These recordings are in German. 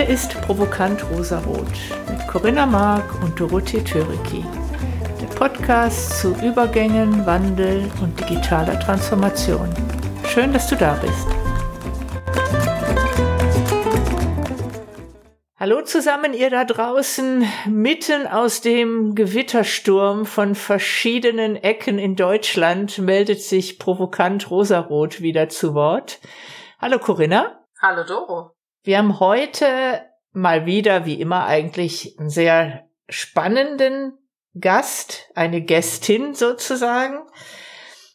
Hier ist Provokant Rosarot mit Corinna Mark und Dorothee Töriki. Der Podcast zu Übergängen, Wandel und digitaler Transformation. Schön, dass du da bist. Hallo zusammen, ihr da draußen. Mitten aus dem Gewittersturm von verschiedenen Ecken in Deutschland meldet sich provokant Rosarot wieder zu Wort. Hallo Corinna. Hallo Doro. Wir haben heute mal wieder, wie immer eigentlich, einen sehr spannenden Gast, eine Gästin sozusagen.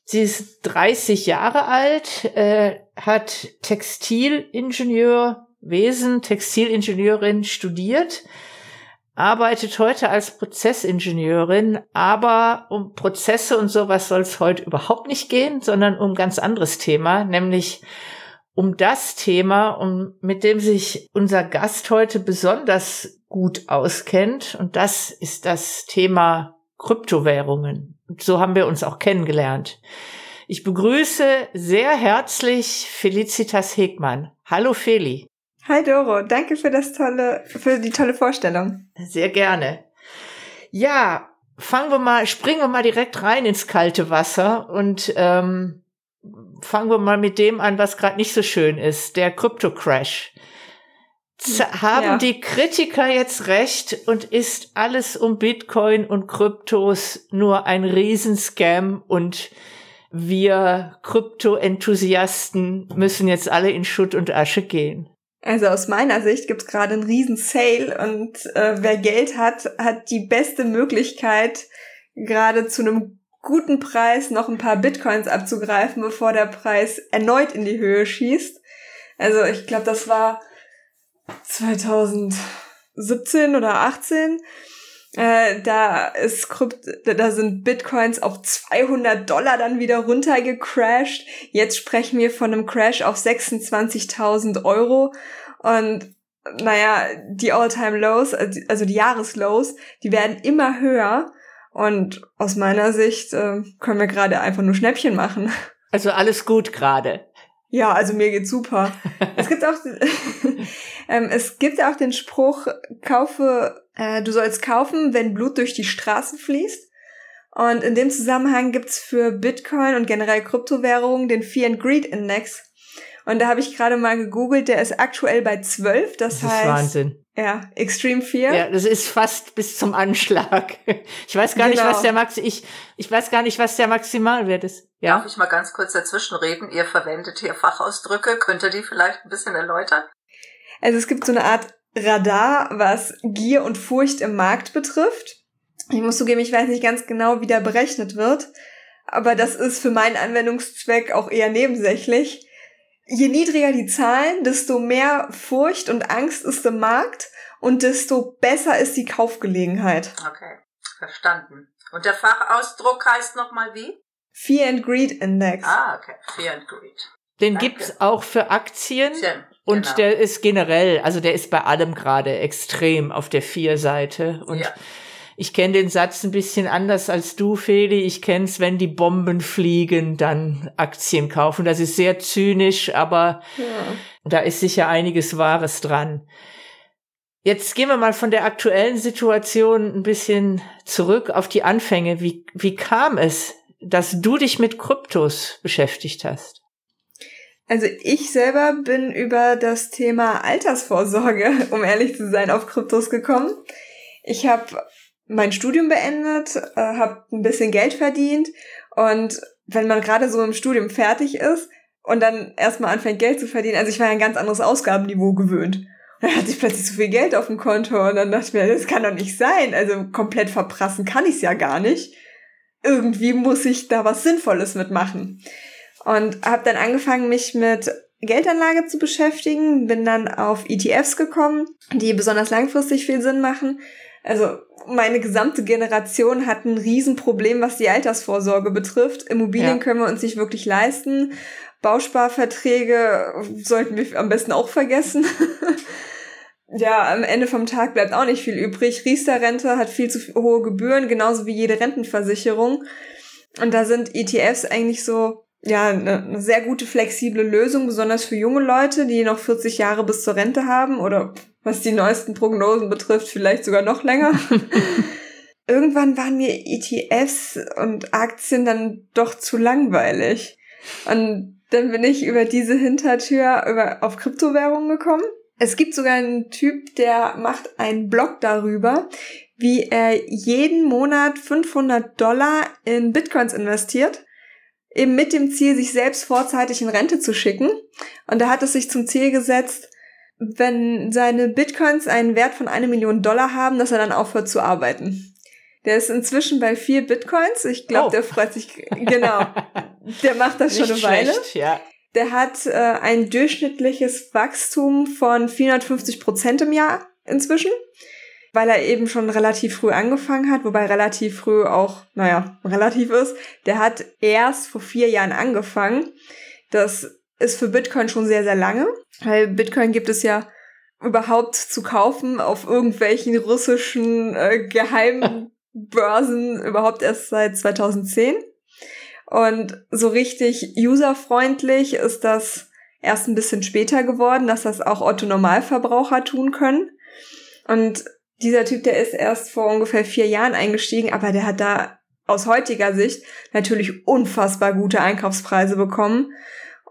Sie ist 30 Jahre alt, äh, hat Textilingenieurwesen, Textilingenieurin studiert, arbeitet heute als Prozessingenieurin, aber um Prozesse und sowas soll es heute überhaupt nicht gehen, sondern um ganz anderes Thema, nämlich um das Thema, um, mit dem sich unser Gast heute besonders gut auskennt. Und das ist das Thema Kryptowährungen. Und so haben wir uns auch kennengelernt. Ich begrüße sehr herzlich Felicitas Hegmann. Hallo Feli. Hi Doro, danke für das tolle, für die tolle Vorstellung. Sehr gerne. Ja, fangen wir mal, springen wir mal direkt rein ins kalte Wasser und ähm, fangen wir mal mit dem an, was gerade nicht so schön ist, der Krypto-Crash. Haben ja. die Kritiker jetzt recht und ist alles um Bitcoin und Kryptos nur ein Riesenscam und wir Krypto-Enthusiasten müssen jetzt alle in Schutt und Asche gehen? Also aus meiner Sicht gibt's gerade einen riesen Sale und äh, wer Geld hat, hat die beste Möglichkeit, gerade zu einem guten Preis noch ein paar Bitcoins abzugreifen, bevor der Preis erneut in die Höhe schießt. Also ich glaube, das war 2017 oder 18. Äh, da ist Krypt da sind Bitcoins auf 200 Dollar dann wieder runtergecrashed. Jetzt sprechen wir von einem Crash auf 26.000 Euro. Und naja, die All-Time Lows, also die Jahreslows, die werden immer höher. Und aus meiner Sicht äh, können wir gerade einfach nur Schnäppchen machen. Also alles gut gerade. Ja, also mir geht's super. es gibt auch ähm, es gibt auch den Spruch, kaufe, äh, du sollst kaufen, wenn Blut durch die Straßen fließt. Und in dem Zusammenhang gibt's für Bitcoin und generell Kryptowährungen den Fear and Greed Index. Und da habe ich gerade mal gegoogelt, der ist aktuell bei 12. Das, das heißt, ist Wahnsinn. Ja, Extreme Fear. Ja, das ist fast bis zum Anschlag. Ich weiß gar genau. nicht, was der Max, ich, ich weiß gar nicht, was der Maximalwert ist. Ja. Darf ich mal ganz kurz dazwischen reden? Ihr verwendet hier Fachausdrücke. Könnt ihr die vielleicht ein bisschen erläutern? Also es gibt so eine Art Radar, was Gier und Furcht im Markt betrifft. Ich muss zugeben, ich weiß nicht ganz genau, wie der berechnet wird. Aber das ist für meinen Anwendungszweck auch eher nebensächlich. Je niedriger die Zahlen, desto mehr Furcht und Angst ist im Markt und desto besser ist die Kaufgelegenheit. Okay, verstanden. Und der Fachausdruck heißt nochmal wie? Fear and Greed Index. Ah, okay. Fear and Greed. Den Danke. gibt's auch für Aktien. Tja, und genau. der ist generell, also der ist bei allem gerade extrem auf der Vier-Seite. Und ja. Ich kenne den Satz ein bisschen anders als du, Feli. Ich kenne es, wenn die Bomben fliegen, dann Aktien kaufen. Das ist sehr zynisch, aber ja. da ist sicher einiges Wahres dran. Jetzt gehen wir mal von der aktuellen Situation ein bisschen zurück auf die Anfänge. Wie, wie kam es, dass du dich mit Kryptos beschäftigt hast? Also ich selber bin über das Thema Altersvorsorge, um ehrlich zu sein, auf Kryptos gekommen. Ich habe mein Studium beendet, äh, habe ein bisschen Geld verdient und wenn man gerade so im Studium fertig ist und dann erstmal anfängt Geld zu verdienen, also ich war ja ein ganz anderes Ausgabenniveau gewöhnt. Dann hatte ich plötzlich so viel Geld auf dem Konto und dann dachte ich mir, das kann doch nicht sein. Also komplett verprassen kann ich es ja gar nicht. Irgendwie muss ich da was Sinnvolles mitmachen. Und habe dann angefangen, mich mit Geldanlage zu beschäftigen, bin dann auf ETFs gekommen, die besonders langfristig viel Sinn machen. Also meine gesamte Generation hat ein Riesenproblem, was die Altersvorsorge betrifft. Immobilien ja. können wir uns nicht wirklich leisten. Bausparverträge sollten wir am besten auch vergessen. ja, am Ende vom Tag bleibt auch nicht viel übrig. Riester-Rente hat viel zu hohe Gebühren, genauso wie jede Rentenversicherung. Und da sind ETFs eigentlich so ja, eine, eine sehr gute flexible Lösung, besonders für junge Leute, die noch 40 Jahre bis zur Rente haben oder was die neuesten Prognosen betrifft, vielleicht sogar noch länger. Irgendwann waren mir ETFs und Aktien dann doch zu langweilig. Und dann bin ich über diese Hintertür über, auf Kryptowährungen gekommen. Es gibt sogar einen Typ, der macht einen Blog darüber, wie er jeden Monat 500 Dollar in Bitcoins investiert eben mit dem Ziel, sich selbst vorzeitig in Rente zu schicken. Und er hat es sich zum Ziel gesetzt, wenn seine Bitcoins einen Wert von eine Million Dollar haben, dass er dann aufhört zu arbeiten. Der ist inzwischen bei vier Bitcoins. Ich glaube, oh. der freut sich, genau. Der macht das schon eine Weile. Ja. Der hat äh, ein durchschnittliches Wachstum von 450 Prozent im Jahr inzwischen weil er eben schon relativ früh angefangen hat, wobei relativ früh auch, naja, relativ ist. Der hat erst vor vier Jahren angefangen. Das ist für Bitcoin schon sehr, sehr lange, weil Bitcoin gibt es ja überhaupt zu kaufen auf irgendwelchen russischen äh, geheimen Börsen überhaupt erst seit 2010. Und so richtig userfreundlich ist das erst ein bisschen später geworden, dass das auch Otto Normalverbraucher tun können. Und dieser Typ, der ist erst vor ungefähr vier Jahren eingestiegen, aber der hat da aus heutiger Sicht natürlich unfassbar gute Einkaufspreise bekommen.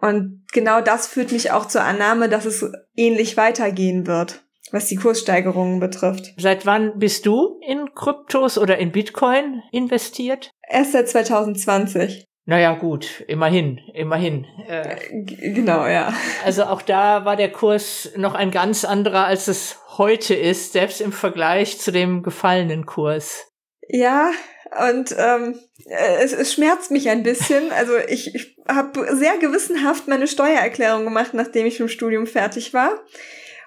Und genau das führt mich auch zur Annahme, dass es ähnlich weitergehen wird, was die Kurssteigerungen betrifft. Seit wann bist du in Kryptos oder in Bitcoin investiert? Erst seit 2020. Naja, gut, immerhin, immerhin. Äh, genau, ja. Also auch da war der Kurs noch ein ganz anderer, als es heute ist, selbst im Vergleich zu dem gefallenen Kurs. Ja, und ähm, es, es schmerzt mich ein bisschen. Also ich, ich habe sehr gewissenhaft meine Steuererklärung gemacht, nachdem ich vom Studium fertig war.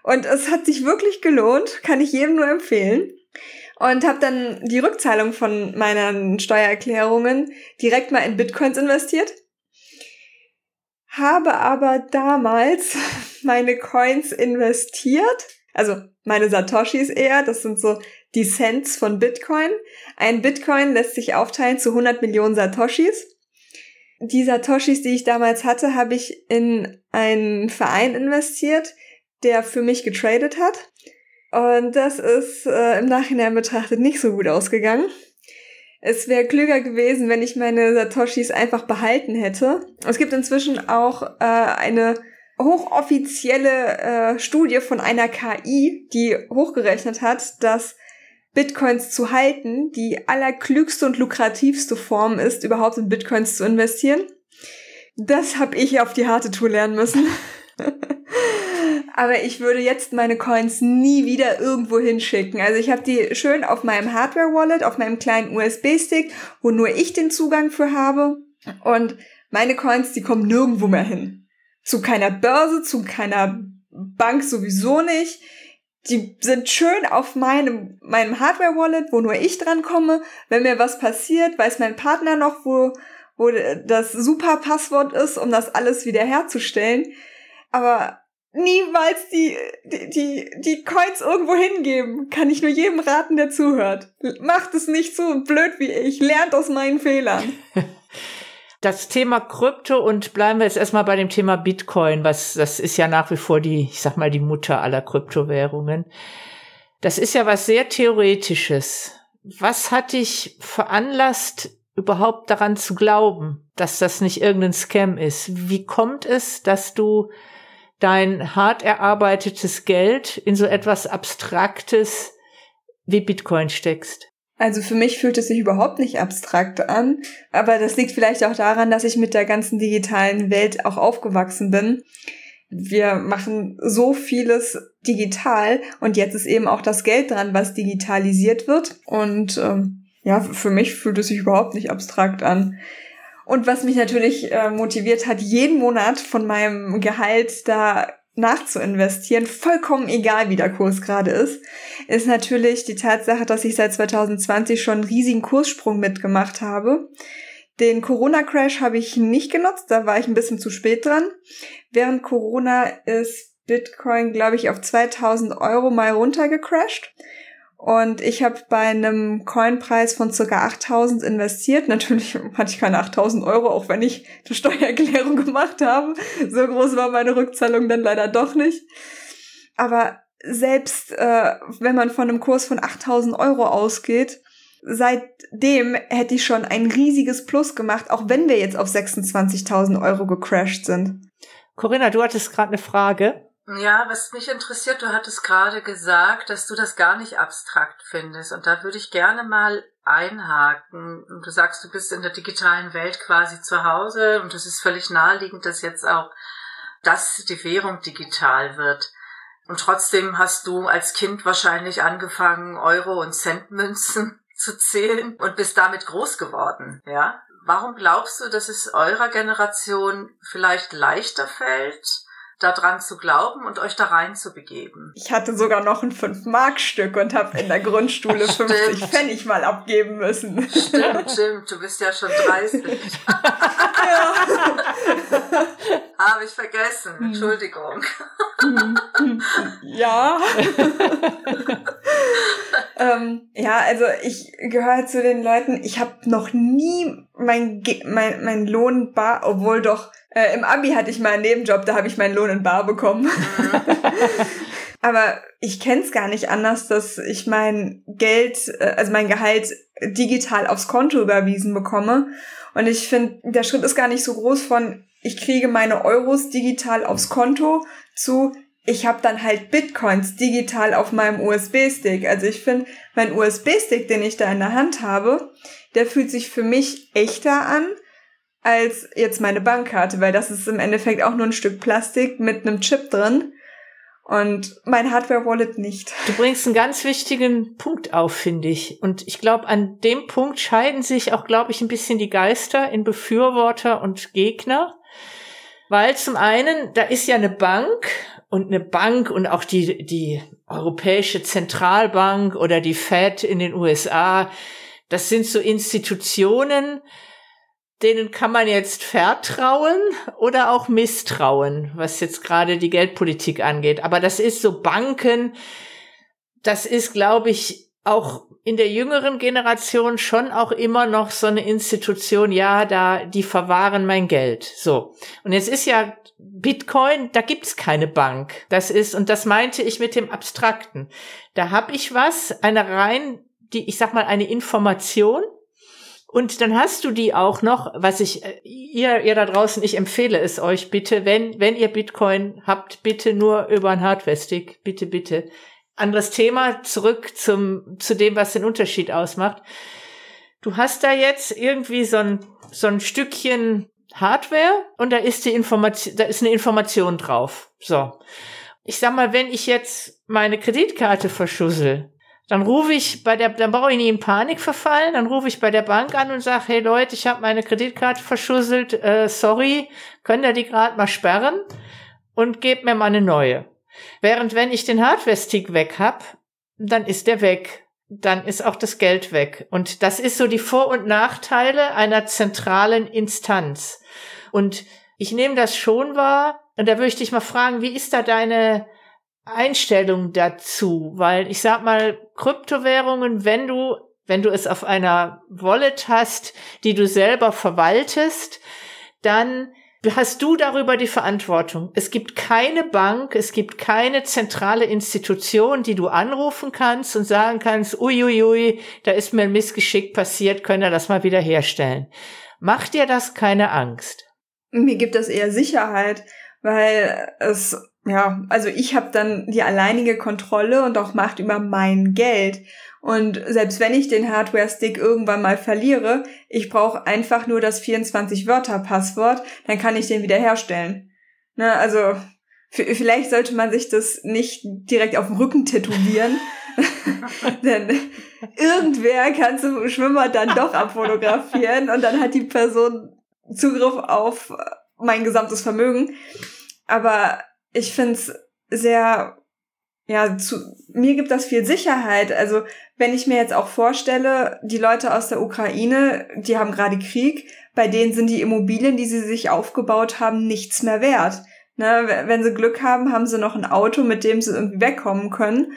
Und es hat sich wirklich gelohnt, kann ich jedem nur empfehlen und habe dann die Rückzahlung von meinen Steuererklärungen direkt mal in Bitcoins investiert. Habe aber damals meine Coins investiert, also meine Satoshis eher, das sind so die Cents von Bitcoin. Ein Bitcoin lässt sich aufteilen zu 100 Millionen Satoshis. Die Satoshis, die ich damals hatte, habe ich in einen Verein investiert, der für mich getradet hat. Und das ist äh, im Nachhinein betrachtet nicht so gut ausgegangen. Es wäre klüger gewesen, wenn ich meine Satoshis einfach behalten hätte. Es gibt inzwischen auch äh, eine hochoffizielle äh, Studie von einer KI, die hochgerechnet hat, dass Bitcoins zu halten die allerklügste und lukrativste Form ist, überhaupt in Bitcoins zu investieren. Das habe ich auf die harte Tour lernen müssen. aber ich würde jetzt meine Coins nie wieder irgendwo hinschicken. Also ich habe die schön auf meinem Hardware-Wallet, auf meinem kleinen USB-Stick, wo nur ich den Zugang für habe. Und meine Coins, die kommen nirgendwo mehr hin. Zu keiner Börse, zu keiner Bank sowieso nicht. Die sind schön auf meinem, meinem Hardware-Wallet, wo nur ich dran komme. Wenn mir was passiert, weiß mein Partner noch, wo, wo das super Passwort ist, um das alles wiederherzustellen. Aber niemals die, die, die, die Coins irgendwo hingeben. Kann ich nur jedem raten, der zuhört. Macht es nicht so blöd wie ich. Lernt aus meinen Fehlern. Das Thema Krypto und bleiben wir jetzt erstmal bei dem Thema Bitcoin, was, das ist ja nach wie vor die, ich sag mal, die Mutter aller Kryptowährungen. Das ist ja was sehr Theoretisches. Was hat dich veranlasst, überhaupt daran zu glauben, dass das nicht irgendein Scam ist? Wie kommt es, dass du dein hart erarbeitetes Geld in so etwas Abstraktes wie Bitcoin steckst? Also für mich fühlt es sich überhaupt nicht abstrakt an, aber das liegt vielleicht auch daran, dass ich mit der ganzen digitalen Welt auch aufgewachsen bin. Wir machen so vieles digital und jetzt ist eben auch das Geld dran, was digitalisiert wird. Und ähm, ja, für mich fühlt es sich überhaupt nicht abstrakt an. Und was mich natürlich äh, motiviert hat, jeden Monat von meinem Gehalt da nachzuinvestieren, vollkommen egal wie der Kurs gerade ist, ist natürlich die Tatsache, dass ich seit 2020 schon einen riesigen Kurssprung mitgemacht habe. Den Corona-Crash habe ich nicht genutzt, da war ich ein bisschen zu spät dran. Während Corona ist Bitcoin, glaube ich, auf 2000 Euro mal runtergecrashed. Und ich habe bei einem Coinpreis von circa 8000 investiert. Natürlich hatte ich keine 8000 Euro, auch wenn ich die Steuererklärung gemacht habe. So groß war meine Rückzahlung dann leider doch nicht. Aber selbst äh, wenn man von einem Kurs von 8000 Euro ausgeht, seitdem hätte ich schon ein riesiges Plus gemacht, auch wenn wir jetzt auf 26.000 Euro gecrashed sind. Corinna, du hattest gerade eine Frage. Ja, was mich interessiert, du hattest gerade gesagt, dass du das gar nicht abstrakt findest. Und da würde ich gerne mal einhaken. Du sagst, du bist in der digitalen Welt quasi zu Hause und es ist völlig naheliegend, dass jetzt auch das die Währung digital wird. Und trotzdem hast du als Kind wahrscheinlich angefangen, Euro und Centmünzen zu zählen und bist damit groß geworden, ja? Warum glaubst du, dass es eurer Generation vielleicht leichter fällt, daran zu glauben und euch da rein zu begeben. Ich hatte sogar noch ein 5-Mark-Stück und habe in der Grundschule 50 Pfennig mal abgeben müssen. Stimmt, stimmt. Du bist ja schon 30. ja. Habe ich vergessen. Hm. Entschuldigung. ja. ähm, ja, also ich gehöre zu den Leuten, ich habe noch nie mein, mein, mein Lohn bar, obwohl doch äh, Im Abi hatte ich mal einen Nebenjob, da habe ich meinen Lohn in Bar bekommen. Aber ich kenne es gar nicht anders, dass ich mein Geld, äh, also mein Gehalt digital aufs Konto überwiesen bekomme. Und ich finde, der Schritt ist gar nicht so groß von, ich kriege meine Euros digital aufs Konto zu, ich habe dann halt Bitcoins digital auf meinem USB-Stick. Also ich finde, mein USB-Stick, den ich da in der Hand habe, der fühlt sich für mich echter an als jetzt meine Bankkarte, weil das ist im Endeffekt auch nur ein Stück Plastik mit einem Chip drin und mein Hardware-Wallet nicht. Du bringst einen ganz wichtigen Punkt auf, finde ich. Und ich glaube, an dem Punkt scheiden sich auch, glaube ich, ein bisschen die Geister in Befürworter und Gegner. Weil zum einen, da ist ja eine Bank und eine Bank und auch die, die Europäische Zentralbank oder die Fed in den USA, das sind so Institutionen, denen kann man jetzt vertrauen oder auch misstrauen, was jetzt gerade die Geldpolitik angeht. Aber das ist so Banken, das ist, glaube ich, auch in der jüngeren Generation schon auch immer noch so eine Institution, ja, da, die verwahren mein Geld. So. Und jetzt ist ja Bitcoin, da gibt's keine Bank. Das ist, und das meinte ich mit dem Abstrakten. Da hab ich was, eine rein, die, ich sag mal, eine Information, und dann hast du die auch noch, was ich, äh, ihr, ihr da draußen, ich empfehle es euch bitte, wenn, wenn ihr Bitcoin habt, bitte nur über ein Hardware-Stick. Bitte, bitte. Anderes Thema, zurück zum, zu dem, was den Unterschied ausmacht. Du hast da jetzt irgendwie so ein, so ein Stückchen Hardware und da ist die Information, da ist eine Information drauf. So. Ich sag mal, wenn ich jetzt meine Kreditkarte verschussel, dann rufe ich bei der, dann brauche ich nie in Panik verfallen, dann rufe ich bei der Bank an und sage, hey Leute, ich habe meine Kreditkarte verschusselt, äh, sorry, könnt ihr die gerade mal sperren und gebt mir mal eine neue. Während wenn ich den Hardware-Stick weg hab, dann ist der weg. Dann ist auch das Geld weg. Und das ist so die Vor- und Nachteile einer zentralen Instanz. Und ich nehme das schon wahr. Und da würde ich dich mal fragen, wie ist da deine, Einstellung dazu, weil ich sag mal, Kryptowährungen, wenn du, wenn du es auf einer Wallet hast, die du selber verwaltest, dann hast du darüber die Verantwortung. Es gibt keine Bank, es gibt keine zentrale Institution, die du anrufen kannst und sagen kannst, uiuiui, da ist mir ein Missgeschick passiert, können wir das mal wieder herstellen. Macht dir das keine Angst? Mir gibt das eher Sicherheit, weil es ja, also ich habe dann die alleinige Kontrolle und auch Macht über mein Geld. Und selbst wenn ich den Hardware-Stick irgendwann mal verliere, ich brauche einfach nur das 24-Wörter-Passwort, dann kann ich den wiederherstellen. Ne, also vielleicht sollte man sich das nicht direkt auf dem Rücken tätowieren. Denn irgendwer kann zum Schwimmer dann doch abfotografieren und dann hat die Person Zugriff auf mein gesamtes Vermögen. Aber ich finde es sehr, ja, zu, mir gibt das viel Sicherheit. Also wenn ich mir jetzt auch vorstelle, die Leute aus der Ukraine, die haben gerade Krieg, bei denen sind die Immobilien, die sie sich aufgebaut haben, nichts mehr wert. Ne, wenn sie Glück haben, haben sie noch ein Auto, mit dem sie irgendwie wegkommen können.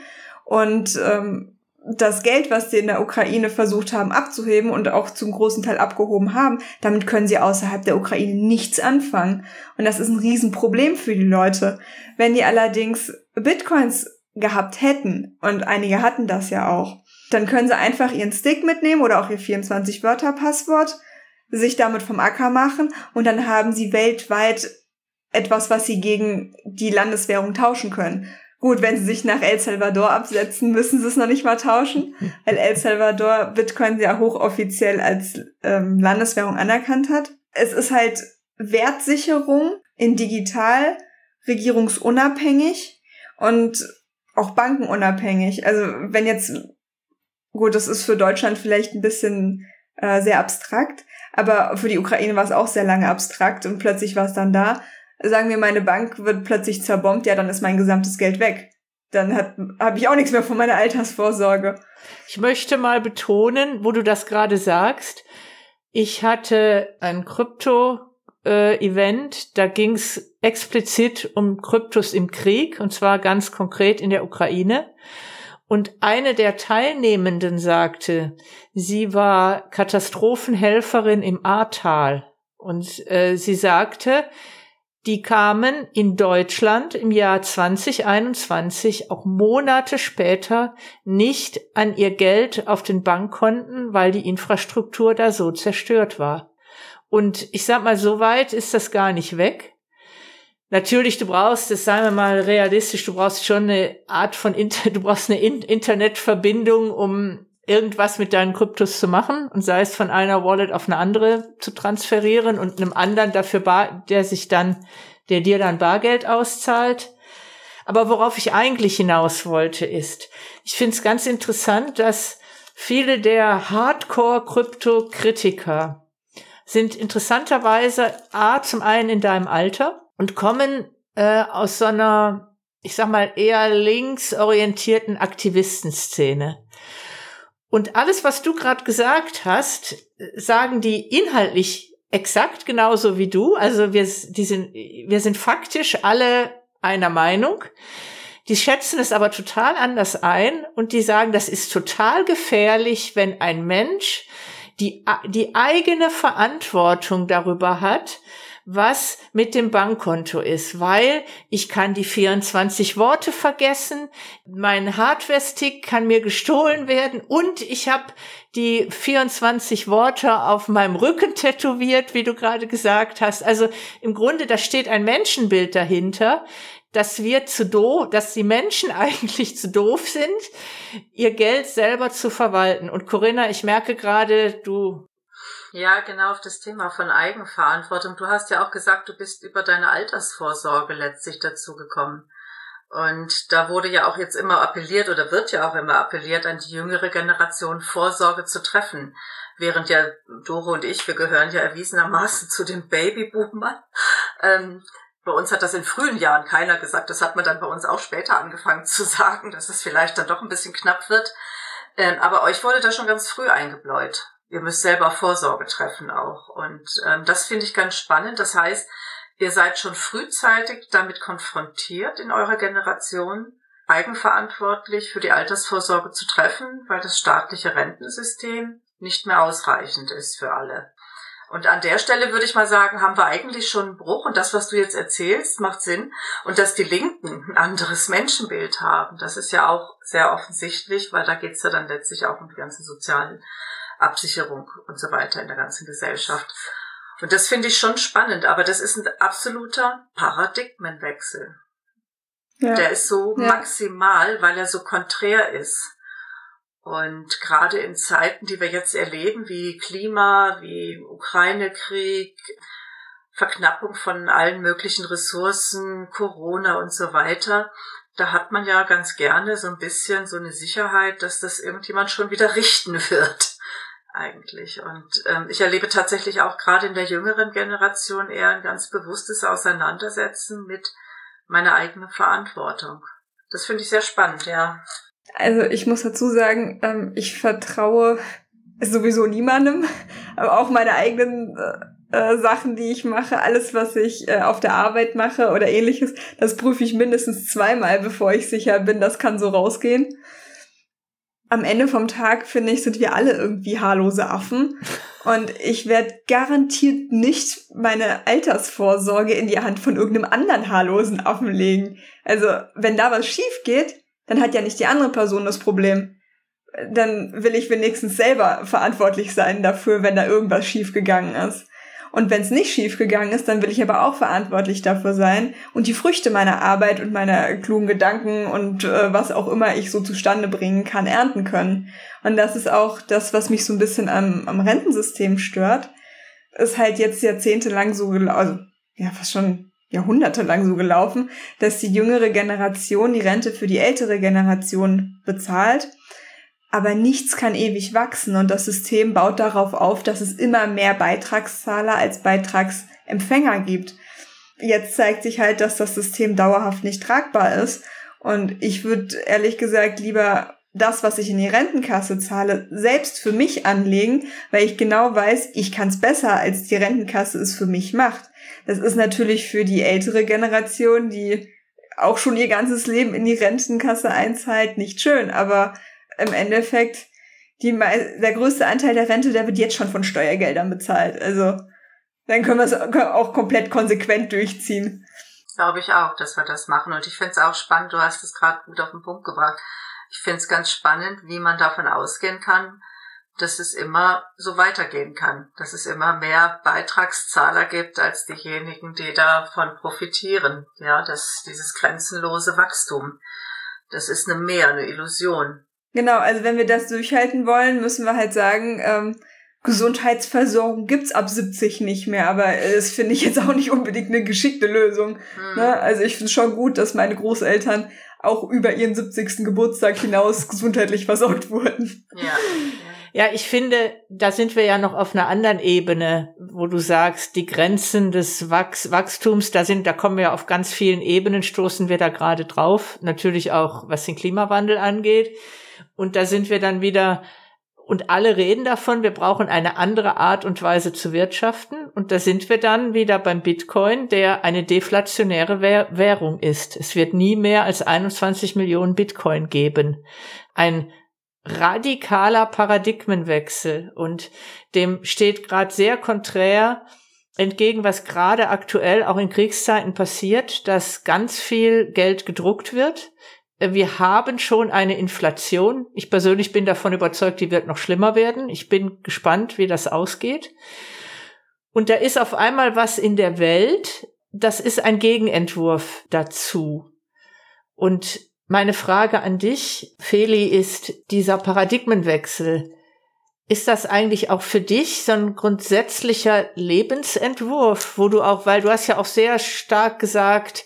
Und ähm, das Geld, was sie in der Ukraine versucht haben abzuheben und auch zum großen Teil abgehoben haben, damit können sie außerhalb der Ukraine nichts anfangen. Und das ist ein Riesenproblem für die Leute. Wenn die allerdings Bitcoins gehabt hätten, und einige hatten das ja auch, dann können sie einfach ihren Stick mitnehmen oder auch ihr 24-Wörter-Passwort, sich damit vom Acker machen und dann haben sie weltweit etwas, was sie gegen die Landeswährung tauschen können. Gut, wenn sie sich nach El Salvador absetzen, müssen sie es noch nicht mal tauschen, weil El Salvador Bitcoin ja hochoffiziell als ähm, Landeswährung anerkannt hat. Es ist halt Wertsicherung in digital, regierungsunabhängig und auch bankenunabhängig. Also wenn jetzt, gut, das ist für Deutschland vielleicht ein bisschen äh, sehr abstrakt, aber für die Ukraine war es auch sehr lange abstrakt und plötzlich war es dann da sagen wir, meine Bank wird plötzlich zerbombt, ja, dann ist mein gesamtes Geld weg. Dann habe ich auch nichts mehr von meiner Altersvorsorge. Ich möchte mal betonen, wo du das gerade sagst. Ich hatte ein Krypto-Event, äh, da ging es explizit um Kryptos im Krieg, und zwar ganz konkret in der Ukraine. Und eine der Teilnehmenden sagte, sie war Katastrophenhelferin im Ahrtal. Und äh, sie sagte, die kamen in Deutschland im Jahr 2021 auch Monate später nicht an ihr Geld auf den Bankkonten, weil die Infrastruktur da so zerstört war. Und ich sag mal, so weit ist das gar nicht weg. Natürlich, du brauchst, das sagen wir mal realistisch, du brauchst schon eine Art von, Inter du brauchst eine In Internetverbindung, um irgendwas mit deinen Kryptos zu machen und sei es von einer Wallet auf eine andere zu transferieren und einem anderen dafür, bar, der sich dann, der dir dann Bargeld auszahlt. Aber worauf ich eigentlich hinaus wollte, ist, ich finde es ganz interessant, dass viele der Hardcore-Krypto-Kritiker sind interessanterweise A, zum einen in deinem Alter und kommen äh, aus so einer, ich sag mal, eher linksorientierten Aktivistenszene. Und alles, was du gerade gesagt hast, sagen die inhaltlich exakt genauso wie du. Also wir, die sind, wir sind faktisch alle einer Meinung. Die schätzen es aber total anders ein und die sagen, das ist total gefährlich, wenn ein Mensch die, die eigene Verantwortung darüber hat, was mit dem Bankkonto ist, weil ich kann die 24 Worte vergessen, mein Hardware-Stick kann mir gestohlen werden und ich habe die 24 Worte auf meinem Rücken tätowiert, wie du gerade gesagt hast. Also im Grunde, da steht ein Menschenbild dahinter, dass wir zu doof, dass die Menschen eigentlich zu doof sind, ihr Geld selber zu verwalten. Und Corinna, ich merke gerade, du ja, genau auf das Thema von Eigenverantwortung. Du hast ja auch gesagt, du bist über deine Altersvorsorge letztlich dazu gekommen. Und da wurde ja auch jetzt immer appelliert oder wird ja auch immer appelliert, an die jüngere Generation Vorsorge zu treffen. Während ja Doro und ich, wir gehören ja erwiesenermaßen zu den Babyboomern. Ähm, bei uns hat das in frühen Jahren keiner gesagt. Das hat man dann bei uns auch später angefangen zu sagen, dass es vielleicht dann doch ein bisschen knapp wird. Ähm, aber euch wurde da schon ganz früh eingebläut ihr müsst selber Vorsorge treffen auch. Und ähm, das finde ich ganz spannend. Das heißt, ihr seid schon frühzeitig damit konfrontiert in eurer Generation, eigenverantwortlich für die Altersvorsorge zu treffen, weil das staatliche Rentensystem nicht mehr ausreichend ist für alle. Und an der Stelle würde ich mal sagen, haben wir eigentlich schon einen Bruch. Und das, was du jetzt erzählst, macht Sinn. Und dass die Linken ein anderes Menschenbild haben, das ist ja auch sehr offensichtlich, weil da geht es ja dann letztlich auch um die ganzen sozialen Absicherung und so weiter in der ganzen Gesellschaft. Und das finde ich schon spannend, aber das ist ein absoluter Paradigmenwechsel. Ja. Der ist so ja. maximal, weil er so konträr ist. Und gerade in Zeiten, die wir jetzt erleben, wie Klima, wie Ukraine-Krieg, Verknappung von allen möglichen Ressourcen, Corona und so weiter, da hat man ja ganz gerne so ein bisschen so eine Sicherheit, dass das irgendjemand schon wieder richten wird eigentlich. Und ähm, ich erlebe tatsächlich auch gerade in der jüngeren Generation eher ein ganz bewusstes Auseinandersetzen mit meiner eigenen Verantwortung. Das finde ich sehr spannend, ja. Also ich muss dazu sagen, ähm, ich vertraue sowieso niemandem, aber auch meine eigenen äh, äh, Sachen, die ich mache, alles, was ich äh, auf der Arbeit mache oder ähnliches, das prüfe ich mindestens zweimal, bevor ich sicher bin, das kann so rausgehen am Ende vom Tag, finde ich, sind wir alle irgendwie haarlose Affen. Und ich werde garantiert nicht meine Altersvorsorge in die Hand von irgendeinem anderen haarlosen Affen legen. Also, wenn da was schief geht, dann hat ja nicht die andere Person das Problem. Dann will ich wenigstens selber verantwortlich sein dafür, wenn da irgendwas schiefgegangen ist. Und wenn es nicht schiefgegangen ist, dann will ich aber auch verantwortlich dafür sein und die Früchte meiner Arbeit und meiner klugen Gedanken und äh, was auch immer ich so zustande bringen kann, ernten können. Und das ist auch das, was mich so ein bisschen am, am Rentensystem stört. Ist halt jetzt jahrzehntelang so gelaufen, also ja, fast schon jahrhundertelang so gelaufen, dass die jüngere Generation die Rente für die ältere Generation bezahlt aber nichts kann ewig wachsen und das System baut darauf auf, dass es immer mehr Beitragszahler als Beitragsempfänger gibt. Jetzt zeigt sich halt, dass das System dauerhaft nicht tragbar ist und ich würde ehrlich gesagt lieber das, was ich in die Rentenkasse zahle, selbst für mich anlegen, weil ich genau weiß, ich kann es besser, als die Rentenkasse es für mich macht. Das ist natürlich für die ältere Generation, die auch schon ihr ganzes Leben in die Rentenkasse einzahlt, nicht schön, aber im Endeffekt die, der größte Anteil der Rente, der wird jetzt schon von Steuergeldern bezahlt. Also dann können wir es auch komplett konsequent durchziehen. Glaube ich auch, dass wir das machen. Und ich finde es auch spannend, du hast es gerade gut auf den Punkt gebracht. Ich finde es ganz spannend, wie man davon ausgehen kann, dass es immer so weitergehen kann, dass es immer mehr Beitragszahler gibt als diejenigen, die davon profitieren. Ja, dass dieses grenzenlose Wachstum, das ist eine Mehr, eine Illusion. Genau, also wenn wir das durchhalten wollen, müssen wir halt sagen, ähm, Gesundheitsversorgung gibt's ab 70 nicht mehr, aber das finde ich jetzt auch nicht unbedingt eine geschickte Lösung. Hm. Ne? Also ich finde schon gut, dass meine Großeltern auch über ihren 70. Geburtstag hinaus gesundheitlich versorgt wurden. Ja. Ja, ich finde, da sind wir ja noch auf einer anderen Ebene, wo du sagst, die Grenzen des Wachs Wachstums, da sind, da kommen wir auf ganz vielen Ebenen, stoßen wir da gerade drauf. Natürlich auch, was den Klimawandel angeht. Und da sind wir dann wieder, und alle reden davon, wir brauchen eine andere Art und Weise zu wirtschaften. Und da sind wir dann wieder beim Bitcoin, der eine deflationäre Währung ist. Es wird nie mehr als 21 Millionen Bitcoin geben. Ein radikaler Paradigmenwechsel und dem steht gerade sehr konträr entgegen, was gerade aktuell auch in Kriegszeiten passiert, dass ganz viel Geld gedruckt wird, wir haben schon eine Inflation. Ich persönlich bin davon überzeugt, die wird noch schlimmer werden. Ich bin gespannt, wie das ausgeht. Und da ist auf einmal was in der Welt, das ist ein Gegenentwurf dazu. Und meine Frage an dich, Feli, ist dieser Paradigmenwechsel. Ist das eigentlich auch für dich so ein grundsätzlicher Lebensentwurf, wo du auch, weil du hast ja auch sehr stark gesagt,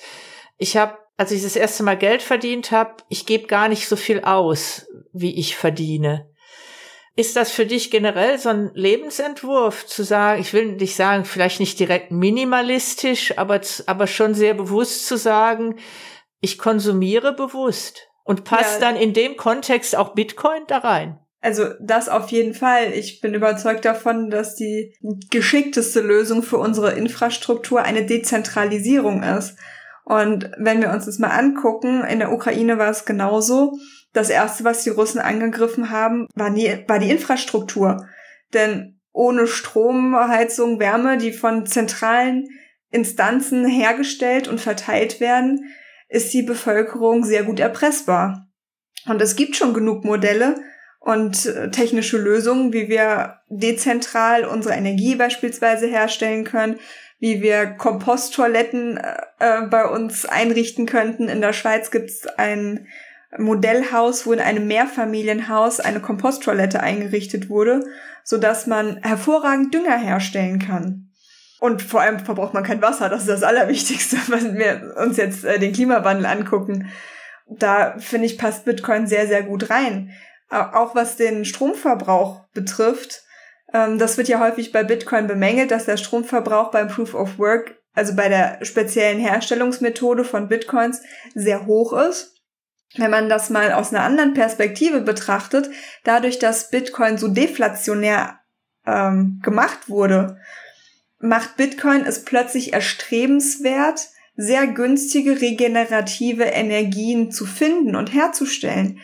ich habe als ich das erste Mal Geld verdient habe, ich gebe gar nicht so viel aus, wie ich verdiene. Ist das für dich generell so ein Lebensentwurf zu sagen, ich will nicht sagen, vielleicht nicht direkt minimalistisch, aber, aber schon sehr bewusst zu sagen, ich konsumiere bewusst und passt ja. dann in dem Kontext auch Bitcoin da rein? Also das auf jeden Fall. Ich bin überzeugt davon, dass die geschickteste Lösung für unsere Infrastruktur eine Dezentralisierung ist. Und wenn wir uns das mal angucken, in der Ukraine war es genauso. Das erste, was die Russen angegriffen haben, war die, war die Infrastruktur. Denn ohne Strom, Heizung, Wärme, die von zentralen Instanzen hergestellt und verteilt werden, ist die Bevölkerung sehr gut erpressbar. Und es gibt schon genug Modelle und äh, technische Lösungen, wie wir dezentral unsere Energie beispielsweise herstellen können, wie wir Komposttoiletten äh, äh, bei uns einrichten könnten. In der Schweiz gibt es ein Modellhaus, wo in einem Mehrfamilienhaus eine Komposttoilette eingerichtet wurde, so dass man hervorragend Dünger herstellen kann. Und vor allem verbraucht man kein Wasser. Das ist das Allerwichtigste, wenn wir uns jetzt äh, den Klimawandel angucken. Da finde ich passt Bitcoin sehr, sehr gut rein. Auch was den Stromverbrauch betrifft, das wird ja häufig bei Bitcoin bemängelt, dass der Stromverbrauch beim Proof of Work, also bei der speziellen Herstellungsmethode von Bitcoins, sehr hoch ist. Wenn man das mal aus einer anderen Perspektive betrachtet, dadurch, dass Bitcoin so deflationär ähm, gemacht wurde, macht Bitcoin es plötzlich erstrebenswert, sehr günstige regenerative Energien zu finden und herzustellen.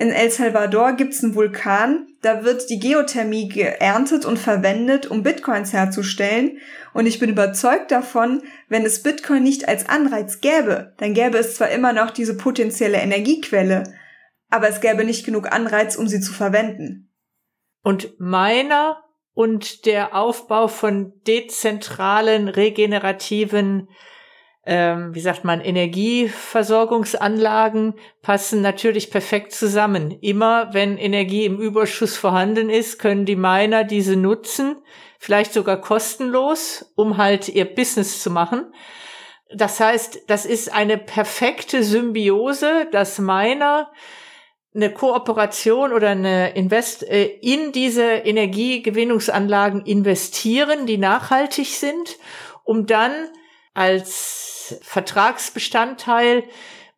In El Salvador gibt's einen Vulkan, da wird die Geothermie geerntet und verwendet, um Bitcoins herzustellen. Und ich bin überzeugt davon, wenn es Bitcoin nicht als Anreiz gäbe, dann gäbe es zwar immer noch diese potenzielle Energiequelle, aber es gäbe nicht genug Anreiz, um sie zu verwenden. Und meiner und der Aufbau von dezentralen, regenerativen, ähm, wie sagt man, Energieversorgungsanlagen passen natürlich perfekt zusammen. Immer wenn Energie im Überschuss vorhanden ist, können die Miner diese nutzen, vielleicht sogar kostenlos, um halt ihr Business zu machen. Das heißt, das ist eine perfekte Symbiose, dass Miner eine Kooperation oder eine Invest äh, in diese Energiegewinnungsanlagen investieren, die nachhaltig sind, um dann als Vertragsbestandteil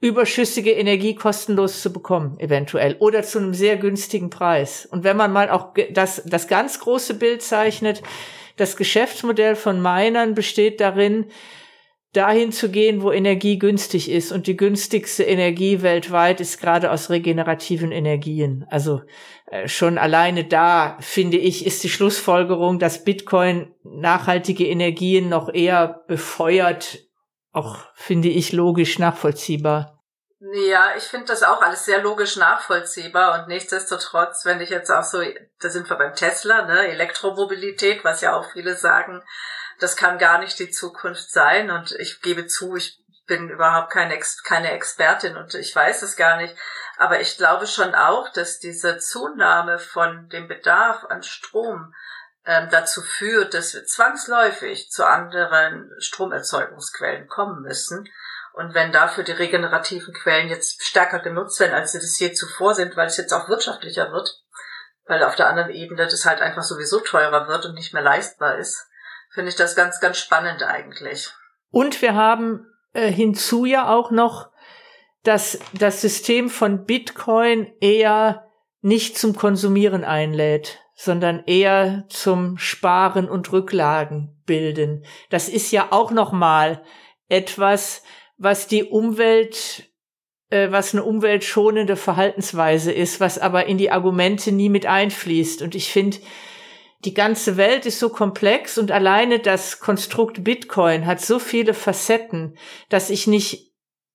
überschüssige Energie kostenlos zu bekommen, eventuell, oder zu einem sehr günstigen Preis. Und wenn man mal auch das, das ganz große Bild zeichnet, das Geschäftsmodell von Minern besteht darin, dahin zu gehen, wo Energie günstig ist. Und die günstigste Energie weltweit ist gerade aus regenerativen Energien. Also äh, schon alleine da, finde ich, ist die Schlussfolgerung, dass Bitcoin nachhaltige Energien noch eher befeuert, auch finde ich logisch nachvollziehbar. Ja, ich finde das auch alles sehr logisch nachvollziehbar und nichtsdestotrotz, wenn ich jetzt auch so, da sind wir beim Tesla, ne, Elektromobilität, was ja auch viele sagen, das kann gar nicht die Zukunft sein. Und ich gebe zu, ich bin überhaupt keine, Ex keine Expertin und ich weiß es gar nicht. Aber ich glaube schon auch, dass diese Zunahme von dem Bedarf an Strom ähm, dazu führt, dass wir zwangsläufig zu anderen Stromerzeugungsquellen kommen müssen. Und wenn dafür die regenerativen Quellen jetzt stärker genutzt werden, als sie das je zuvor sind, weil es jetzt auch wirtschaftlicher wird, weil auf der anderen Ebene das halt einfach sowieso teurer wird und nicht mehr leistbar ist, finde ich das ganz, ganz spannend eigentlich. Und wir haben äh, hinzu ja auch noch, dass das System von Bitcoin eher nicht zum Konsumieren einlädt, sondern eher zum Sparen und Rücklagen bilden. Das ist ja auch noch mal etwas, was die Umwelt äh, was eine umweltschonende Verhaltensweise ist, was aber in die Argumente nie mit einfließt. Und ich finde, die ganze Welt ist so komplex und alleine das Konstrukt Bitcoin hat so viele Facetten, dass ich nicht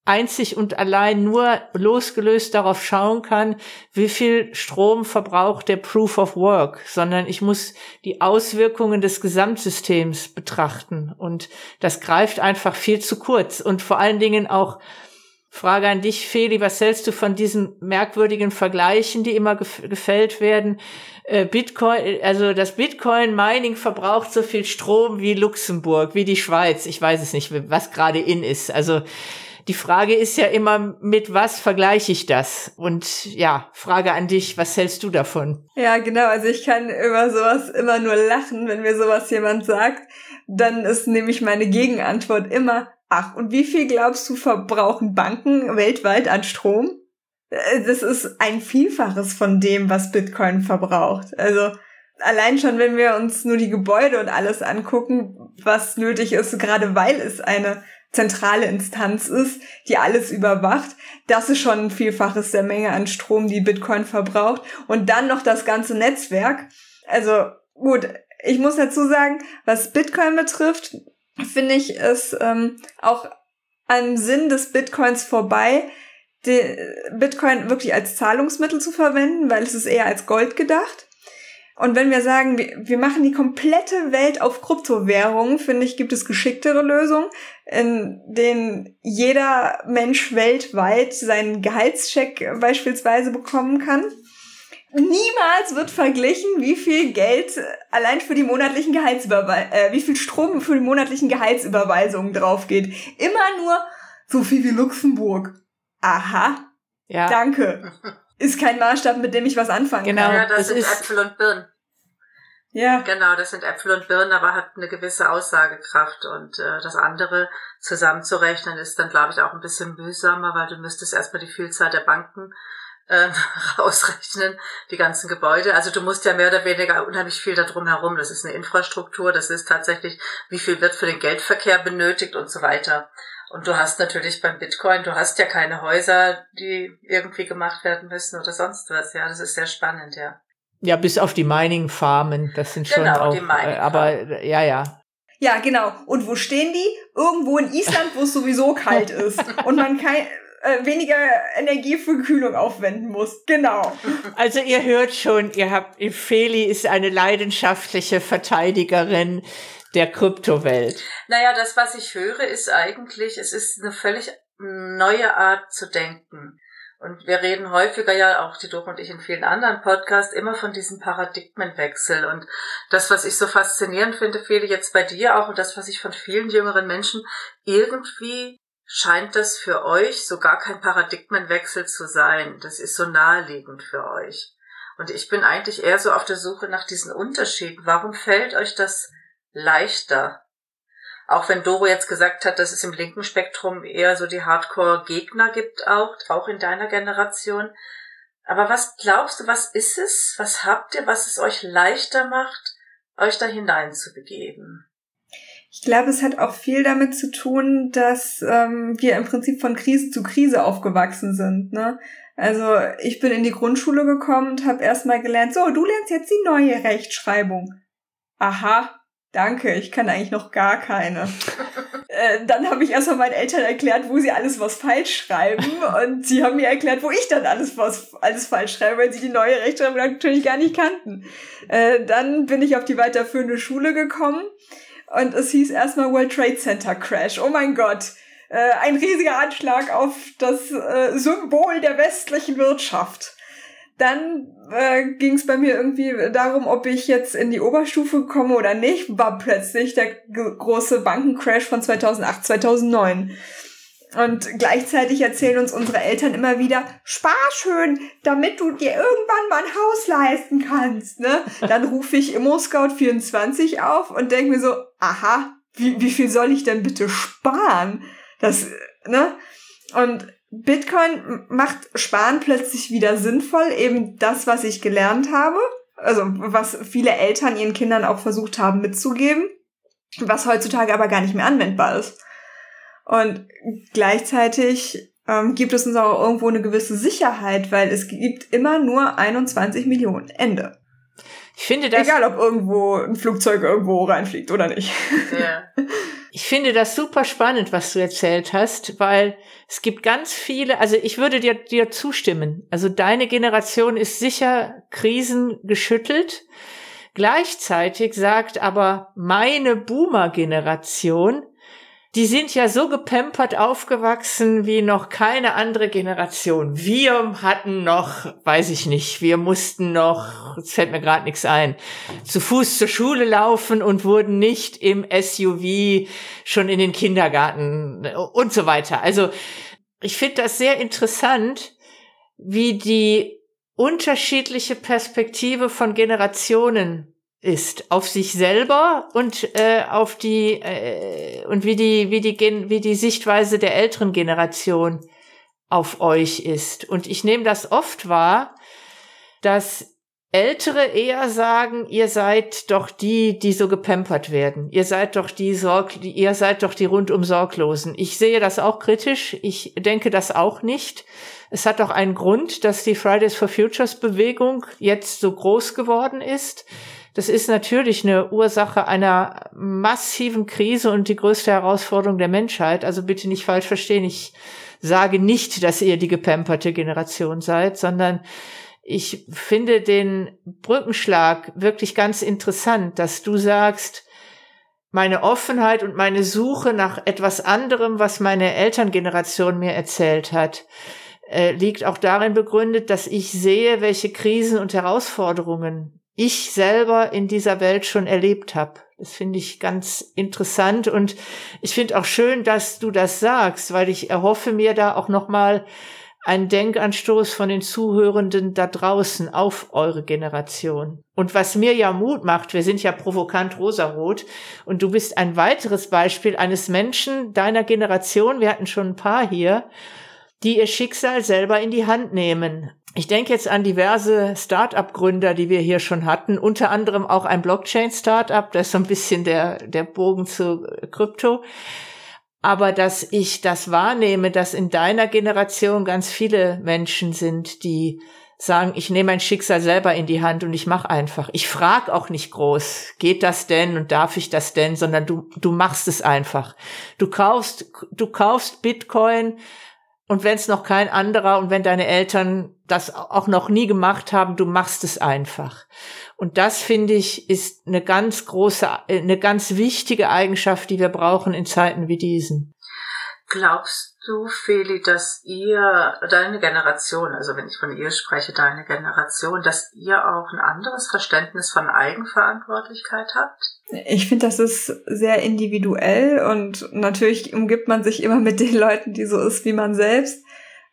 einzig und allein nur losgelöst darauf schauen kann, wie viel Strom verbraucht der Proof of Work, sondern ich muss die Auswirkungen des Gesamtsystems betrachten. Und das greift einfach viel zu kurz. Und vor allen Dingen auch Frage an dich, Feli, was hältst du von diesen merkwürdigen Vergleichen, die immer gef gefällt werden? Äh, Bitcoin, also das Bitcoin-Mining verbraucht so viel Strom wie Luxemburg, wie die Schweiz. Ich weiß es nicht, was gerade in ist. Also die Frage ist ja immer, mit was vergleiche ich das? Und ja, Frage an dich, was hältst du davon? Ja, genau. Also ich kann über sowas immer nur lachen, wenn mir sowas jemand sagt. Dann ist nämlich meine Gegenantwort immer, ach, und wie viel glaubst du verbrauchen Banken weltweit an Strom? Äh, das ist ein Vielfaches von dem, was Bitcoin verbraucht. Also allein schon, wenn wir uns nur die Gebäude und alles angucken, was nötig ist, gerade weil es eine zentrale Instanz ist, die alles überwacht, das ist schon ein Vielfaches der Menge an Strom, die Bitcoin verbraucht. Und dann noch das ganze Netzwerk. Also gut, ich muss dazu sagen, was Bitcoin betrifft, finde ich es ähm, auch am Sinn des Bitcoins vorbei, Bitcoin wirklich als Zahlungsmittel zu verwenden, weil es ist eher als Gold gedacht. Und wenn wir sagen, wir machen die komplette Welt auf Kryptowährungen, finde ich, gibt es geschicktere Lösungen, in denen jeder Mensch weltweit seinen Gehaltscheck beispielsweise bekommen kann. Niemals wird verglichen, wie viel Geld allein für die monatlichen Gehaltsüberweisungen, äh, wie viel Strom für die monatlichen Gehaltsüberweisungen draufgeht. Immer nur so viel wie Luxemburg. Aha. Ja. Danke. Ist kein Maßstab, mit dem ich was anfangen genau, kann. Ja, das, das sind ist Äpfel und Birnen. Ja. Genau, das sind Äpfel und Birnen, aber hat eine gewisse Aussagekraft. Und äh, das andere zusammenzurechnen ist dann, glaube ich, auch ein bisschen mühsamer, weil du müsstest erstmal die Vielzahl der Banken äh, rausrechnen, die ganzen Gebäude. Also du musst ja mehr oder weniger unheimlich viel da drum herum. Das ist eine Infrastruktur, das ist tatsächlich, wie viel wird für den Geldverkehr benötigt und so weiter. Und du hast natürlich beim Bitcoin, du hast ja keine Häuser, die irgendwie gemacht werden müssen oder sonst was. Ja, das ist sehr spannend, ja. Ja, bis auf die Mining-Farmen, das sind schon genau, auch, die äh, aber ja, ja. Ja, genau. Und wo stehen die? Irgendwo in Island, wo es sowieso kalt ist. Und man kann, äh, weniger Energie für Kühlung aufwenden muss. Genau. Also ihr hört schon, ihr habt, Feli ist eine leidenschaftliche Verteidigerin der Kryptowelt. Naja, das, was ich höre, ist eigentlich, es ist eine völlig neue Art zu denken. Und wir reden häufiger ja auch, die Doku und ich in vielen anderen Podcasts, immer von diesem Paradigmenwechsel. Und das, was ich so faszinierend finde, Feli, jetzt bei dir auch, und das, was ich von vielen jüngeren Menschen, irgendwie scheint das für euch so gar kein Paradigmenwechsel zu sein. Das ist so naheliegend für euch. Und ich bin eigentlich eher so auf der Suche nach diesen Unterschieden. Warum fällt euch das leichter, auch wenn Doro jetzt gesagt hat, dass es im linken Spektrum eher so die Hardcore-Gegner gibt, auch, auch in deiner Generation. Aber was glaubst du, was ist es? Was habt ihr, was es euch leichter macht, euch da hinein zu begeben? Ich glaube, es hat auch viel damit zu tun, dass ähm, wir im Prinzip von Krise zu Krise aufgewachsen sind. Ne? Also ich bin in die Grundschule gekommen und habe erstmal gelernt, so, du lernst jetzt die neue Rechtschreibung. Aha, Danke, ich kann eigentlich noch gar keine. äh, dann habe ich erstmal meinen Eltern erklärt, wo sie alles was falsch schreiben. Und sie haben mir erklärt, wo ich dann alles was alles falsch schreibe, weil sie die neue Rechtschreibung natürlich gar nicht kannten. Äh, dann bin ich auf die weiterführende Schule gekommen und es hieß erstmal World Trade Center Crash. Oh mein Gott. Äh, ein riesiger Anschlag auf das äh, Symbol der westlichen Wirtschaft. Dann äh, ging es bei mir irgendwie darum, ob ich jetzt in die Oberstufe komme oder nicht, war plötzlich der große Bankencrash von 2008, 2009. Und gleichzeitig erzählen uns unsere Eltern immer wieder, spar schön, damit du dir irgendwann mal ein Haus leisten kannst. Ne? Dann rufe ich Immo Scout 24 auf und denke mir so, aha, wie, wie viel soll ich denn bitte sparen? Das, ne? Und Bitcoin macht Sparen plötzlich wieder sinnvoll, eben das, was ich gelernt habe, also was viele Eltern ihren Kindern auch versucht haben mitzugeben, was heutzutage aber gar nicht mehr anwendbar ist. Und gleichzeitig ähm, gibt es uns auch irgendwo eine gewisse Sicherheit, weil es gibt immer nur 21 Millionen. Ende. Ich finde das. Egal, ob irgendwo ein Flugzeug irgendwo reinfliegt oder nicht. Ja. Ich finde das super spannend, was du erzählt hast, weil es gibt ganz viele, also ich würde dir, dir zustimmen. Also deine Generation ist sicher krisengeschüttelt. Gleichzeitig sagt aber meine Boomer-Generation, die sind ja so gepampert aufgewachsen wie noch keine andere Generation. Wir hatten noch, weiß ich nicht, wir mussten noch, es fällt mir gerade nichts ein, zu Fuß zur Schule laufen und wurden nicht im SUV schon in den Kindergarten und so weiter. Also ich finde das sehr interessant, wie die unterschiedliche Perspektive von Generationen ist auf sich selber und äh, auf die äh, und wie die wie die Gen wie die Sichtweise der älteren Generation auf euch ist und ich nehme das oft wahr, dass Ältere eher sagen, ihr seid doch die, die so gepampert werden. Ihr seid doch die Sorg, ihr seid doch die rundum Sorglosen. Ich sehe das auch kritisch. Ich denke das auch nicht. Es hat doch einen Grund, dass die Fridays for Futures Bewegung jetzt so groß geworden ist. Das ist natürlich eine Ursache einer massiven Krise und die größte Herausforderung der Menschheit. Also bitte nicht falsch verstehen. Ich sage nicht, dass ihr die gepamperte Generation seid, sondern ich finde den Brückenschlag wirklich ganz interessant, dass du sagst, meine Offenheit und meine Suche nach etwas anderem, was meine Elterngeneration mir erzählt hat, äh, liegt auch darin begründet, dass ich sehe, welche Krisen und Herausforderungen ich selber in dieser Welt schon erlebt habe. Das finde ich ganz interessant und ich finde auch schön, dass du das sagst, weil ich erhoffe mir da auch noch mal einen Denkanstoß von den Zuhörenden da draußen auf eure Generation. Und was mir ja Mut macht, wir sind ja provokant rosarot und du bist ein weiteres Beispiel eines Menschen deiner Generation, wir hatten schon ein paar hier, die ihr Schicksal selber in die Hand nehmen ich denke jetzt an diverse Start-up-Gründer, die wir hier schon hatten, unter anderem auch ein Blockchain-Startup, das ist so ein bisschen der, der Bogen zu Krypto. Aber dass ich das wahrnehme, dass in deiner Generation ganz viele Menschen sind, die sagen, ich nehme mein Schicksal selber in die Hand und ich mache einfach. Ich frage auch nicht groß, geht das denn und darf ich das denn, sondern du, du machst es einfach. Du kaufst, du kaufst Bitcoin, Und wenn es noch kein anderer und wenn deine Eltern das auch noch nie gemacht haben, du machst es einfach. Und das finde ich ist eine ganz große, eine ganz wichtige Eigenschaft, die wir brauchen in Zeiten wie diesen. Glaubst du, Feli, dass ihr, deine Generation, also wenn ich von ihr spreche, deine Generation, dass ihr auch ein anderes Verständnis von Eigenverantwortlichkeit habt? Ich finde, das ist sehr individuell und natürlich umgibt man sich immer mit den Leuten, die so ist wie man selbst.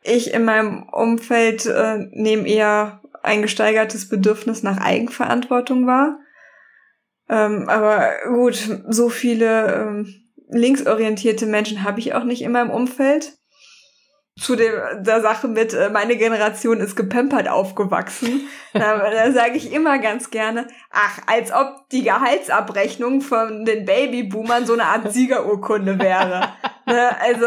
Ich in meinem Umfeld äh, nehme eher ein gesteigertes Bedürfnis nach Eigenverantwortung wahr. Ähm, aber gut, so viele ähm, linksorientierte Menschen habe ich auch nicht in meinem Umfeld. Zu der, der Sache mit, äh, meine Generation ist gepempert aufgewachsen. da, da sage ich immer ganz gerne, ach, als ob die Gehaltsabrechnung von den Babyboomern so eine Art Siegerurkunde wäre. ne? Also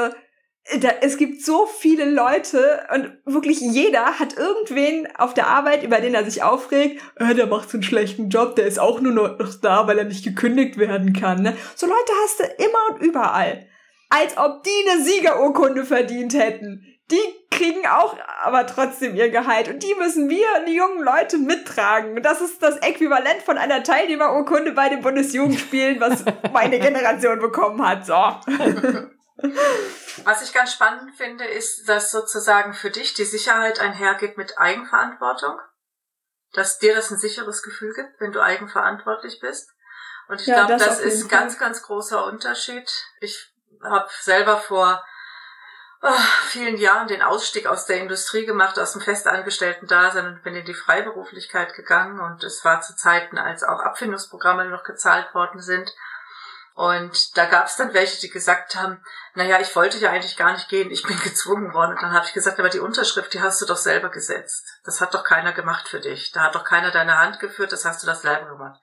da, es gibt so viele Leute und wirklich jeder hat irgendwen auf der Arbeit, über den er sich aufregt, äh, der macht so einen schlechten Job, der ist auch nur noch da, weil er nicht gekündigt werden kann. Ne? So Leute hast du immer und überall. Als ob die eine Siegerurkunde verdient hätten. Die kriegen auch aber trotzdem ihr Gehalt und die müssen wir, die jungen Leute, mittragen. Das ist das Äquivalent von einer Teilnehmerurkunde bei den Bundesjugendspielen, was meine Generation bekommen hat. So. Was ich ganz spannend finde, ist, dass sozusagen für dich die Sicherheit einhergeht mit Eigenverantwortung. Dass dir das ein sicheres Gefühl gibt, wenn du eigenverantwortlich bist. Und ich ja, glaube, das, das ist ein ganz, ganz großer Unterschied. Ich habe selber vor oh, vielen Jahren den Ausstieg aus der Industrie gemacht, aus dem Festangestellten-Dasein und bin in die Freiberuflichkeit gegangen. Und es war zu Zeiten, als auch Abfindungsprogramme noch gezahlt worden sind. Und da gab es dann welche, die gesagt haben, naja, ich wollte ja eigentlich gar nicht gehen, ich bin gezwungen worden. Und dann habe ich gesagt, aber die Unterschrift, die hast du doch selber gesetzt. Das hat doch keiner gemacht für dich. Da hat doch keiner deine Hand geführt, das hast du das selber gemacht.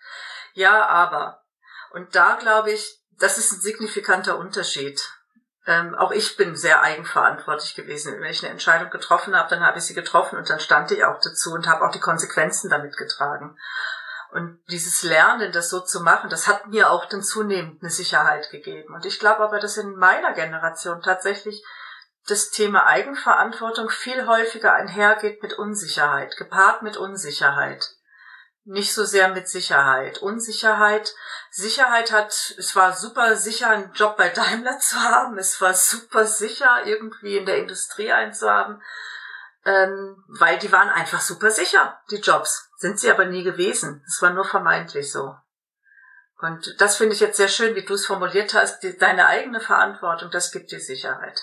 Ja, aber. Und da glaube ich, das ist ein signifikanter Unterschied. Ähm, auch ich bin sehr eigenverantwortlich gewesen. Wenn ich eine Entscheidung getroffen habe, dann habe ich sie getroffen und dann stand ich auch dazu und habe auch die Konsequenzen damit getragen. Und dieses Lernen, das so zu machen, das hat mir auch dann zunehmend eine Sicherheit gegeben. Und ich glaube aber, dass in meiner Generation tatsächlich das Thema Eigenverantwortung viel häufiger einhergeht mit Unsicherheit, gepaart mit Unsicherheit. Nicht so sehr mit Sicherheit. Unsicherheit, Sicherheit hat, es war super sicher, einen Job bei Daimler zu haben, es war super sicher, irgendwie in der Industrie einzuhaben ähm, weil die waren einfach super sicher, die Jobs. Sind sie aber nie gewesen. Es war nur vermeintlich so. Und das finde ich jetzt sehr schön, wie du es formuliert hast, die, deine eigene Verantwortung, das gibt dir Sicherheit.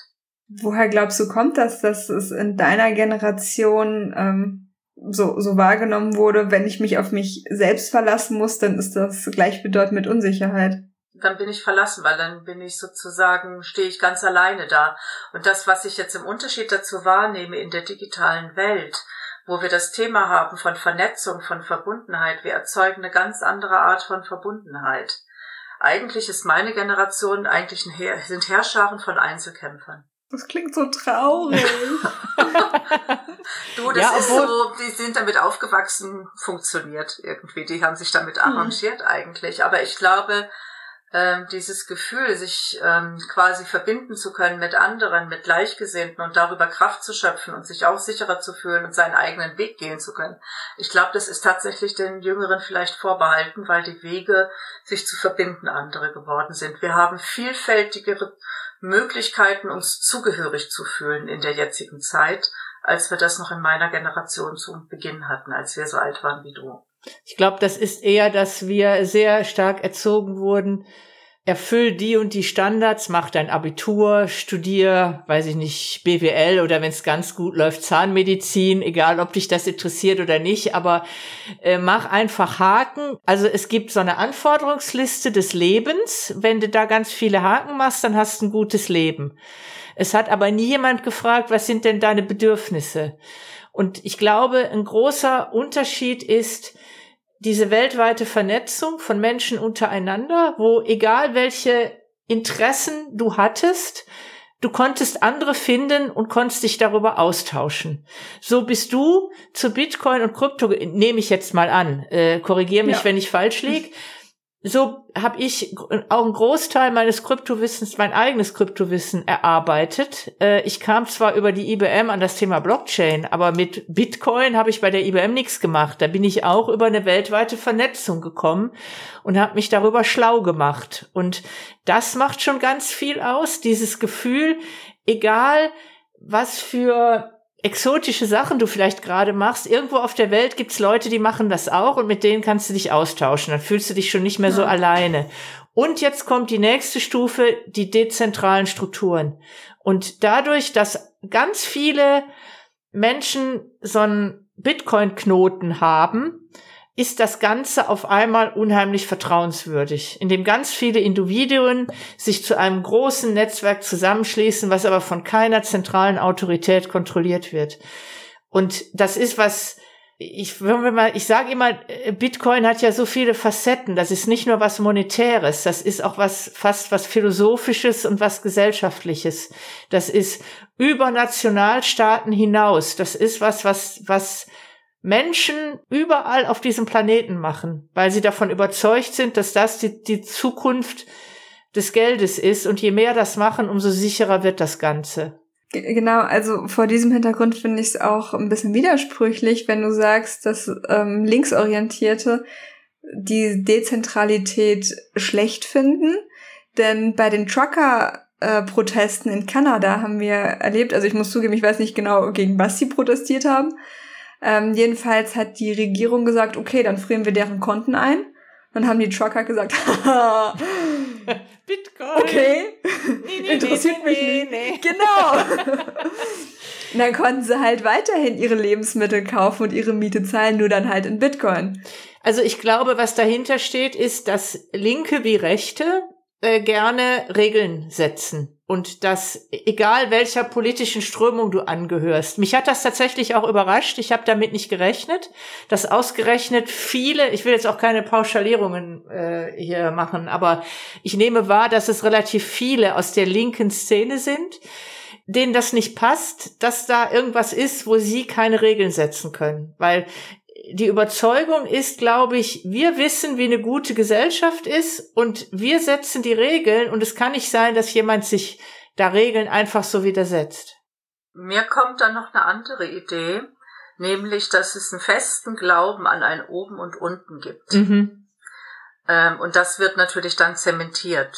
Woher glaubst du, kommt das, dass es in deiner Generation ähm, so, so wahrgenommen wurde, wenn ich mich auf mich selbst verlassen muss, dann ist das gleichbedeutend mit Unsicherheit? dann bin ich verlassen, weil dann bin ich sozusagen, stehe ich ganz alleine da. Und das, was ich jetzt im Unterschied dazu wahrnehme in der digitalen Welt, wo wir das Thema haben von Vernetzung, von Verbundenheit, wir erzeugen eine ganz andere Art von Verbundenheit. Eigentlich ist meine Generation eigentlich ein Heer, sind Herrscharen von Einzelkämpfern. Das klingt so traurig. du, das ja, ist so, die sind damit aufgewachsen, funktioniert irgendwie. Die haben sich damit mhm. arrangiert mhm. eigentlich. Aber ich glaube, ähm, dieses Gefühl, sich ähm, quasi verbinden zu können mit anderen, mit Gleichgesinnten und darüber Kraft zu schöpfen und sich auch sicherer zu fühlen und seinen eigenen Weg gehen zu können. Ich glaube, das ist tatsächlich den Jüngeren vielleicht vorbehalten, weil die Wege, sich zu verbinden, andere geworden sind. Wir haben vielfältigere Möglichkeiten, uns zugehörig zu fühlen in der jetzigen Zeit, als wir das noch in meiner Generation zu Beginn hatten, als wir so alt waren wie du. Ich glaube, das ist eher, dass wir sehr stark erzogen wurden, erfüll die und die Standards, mach dein Abitur, studier, weiß ich nicht, BWL oder wenn es ganz gut läuft, Zahnmedizin, egal ob dich das interessiert oder nicht, aber äh, mach einfach Haken. Also es gibt so eine Anforderungsliste des Lebens. Wenn du da ganz viele Haken machst, dann hast du ein gutes Leben. Es hat aber nie jemand gefragt, was sind denn deine Bedürfnisse? Und ich glaube, ein großer Unterschied ist, diese weltweite Vernetzung von Menschen untereinander, wo egal welche Interessen du hattest, du konntest andere finden und konntest dich darüber austauschen. So bist du zu Bitcoin und Krypto, nehme ich jetzt mal an, äh, korrigiere mich, ja. wenn ich falsch liege, so habe ich auch einen Großteil meines Kryptowissens, mein eigenes Kryptowissen erarbeitet. Äh, ich kam zwar über die IBM an das Thema Blockchain, aber mit Bitcoin habe ich bei der IBM nichts gemacht. Da bin ich auch über eine weltweite Vernetzung gekommen und habe mich darüber schlau gemacht. Und das macht schon ganz viel aus, dieses Gefühl, egal was für exotische Sachen du vielleicht gerade machst. Irgendwo auf der Welt gibt's Leute, die machen das auch und mit denen kannst du dich austauschen. Dann fühlst du dich schon nicht mehr ja. so alleine. Und jetzt kommt die nächste Stufe, die dezentralen Strukturen. Und dadurch, dass ganz viele Menschen so einen Bitcoin-Knoten haben, ist das Ganze auf einmal unheimlich vertrauenswürdig, indem ganz viele Individuen sich zu einem großen Netzwerk zusammenschließen, was aber von keiner zentralen Autorität kontrolliert wird. Und das ist was, ich, mal, ich sage immer, Bitcoin hat ja so viele Facetten. Das ist nicht nur was Monetäres, das ist auch was fast was Philosophisches und was Gesellschaftliches. Das ist über Nationalstaaten hinaus. Das ist was, was, was Menschen überall auf diesem Planeten machen, weil sie davon überzeugt sind, dass das die, die Zukunft des Geldes ist. Und je mehr das machen, umso sicherer wird das Ganze. Genau, also vor diesem Hintergrund finde ich es auch ein bisschen widersprüchlich, wenn du sagst, dass ähm, Linksorientierte die Dezentralität schlecht finden. Denn bei den Trucker-Protesten in Kanada haben wir erlebt, also ich muss zugeben, ich weiß nicht genau, gegen was sie protestiert haben, ähm, jedenfalls hat die Regierung gesagt, okay, dann frieren wir deren Konten ein. Dann haben die Trucker gesagt, Bitcoin. Okay. Nee, nee, Interessiert nee, mich nicht. Nee. Genau. Und dann konnten sie halt weiterhin ihre Lebensmittel kaufen und ihre Miete zahlen, nur dann halt in Bitcoin. Also ich glaube, was dahinter steht, ist, dass Linke wie Rechte äh, gerne Regeln setzen und dass egal welcher politischen Strömung du angehörst. Mich hat das tatsächlich auch überrascht. Ich habe damit nicht gerechnet, dass ausgerechnet viele, ich will jetzt auch keine Pauschalierungen äh, hier machen, aber ich nehme wahr, dass es relativ viele aus der linken Szene sind, denen das nicht passt, dass da irgendwas ist, wo sie keine Regeln setzen können. Weil die Überzeugung ist, glaube ich, wir wissen, wie eine gute Gesellschaft ist und wir setzen die Regeln und es kann nicht sein, dass jemand sich da Regeln einfach so widersetzt. Mir kommt dann noch eine andere Idee, nämlich, dass es einen festen Glauben an ein Oben und Unten gibt. Mhm. Ähm, und das wird natürlich dann zementiert,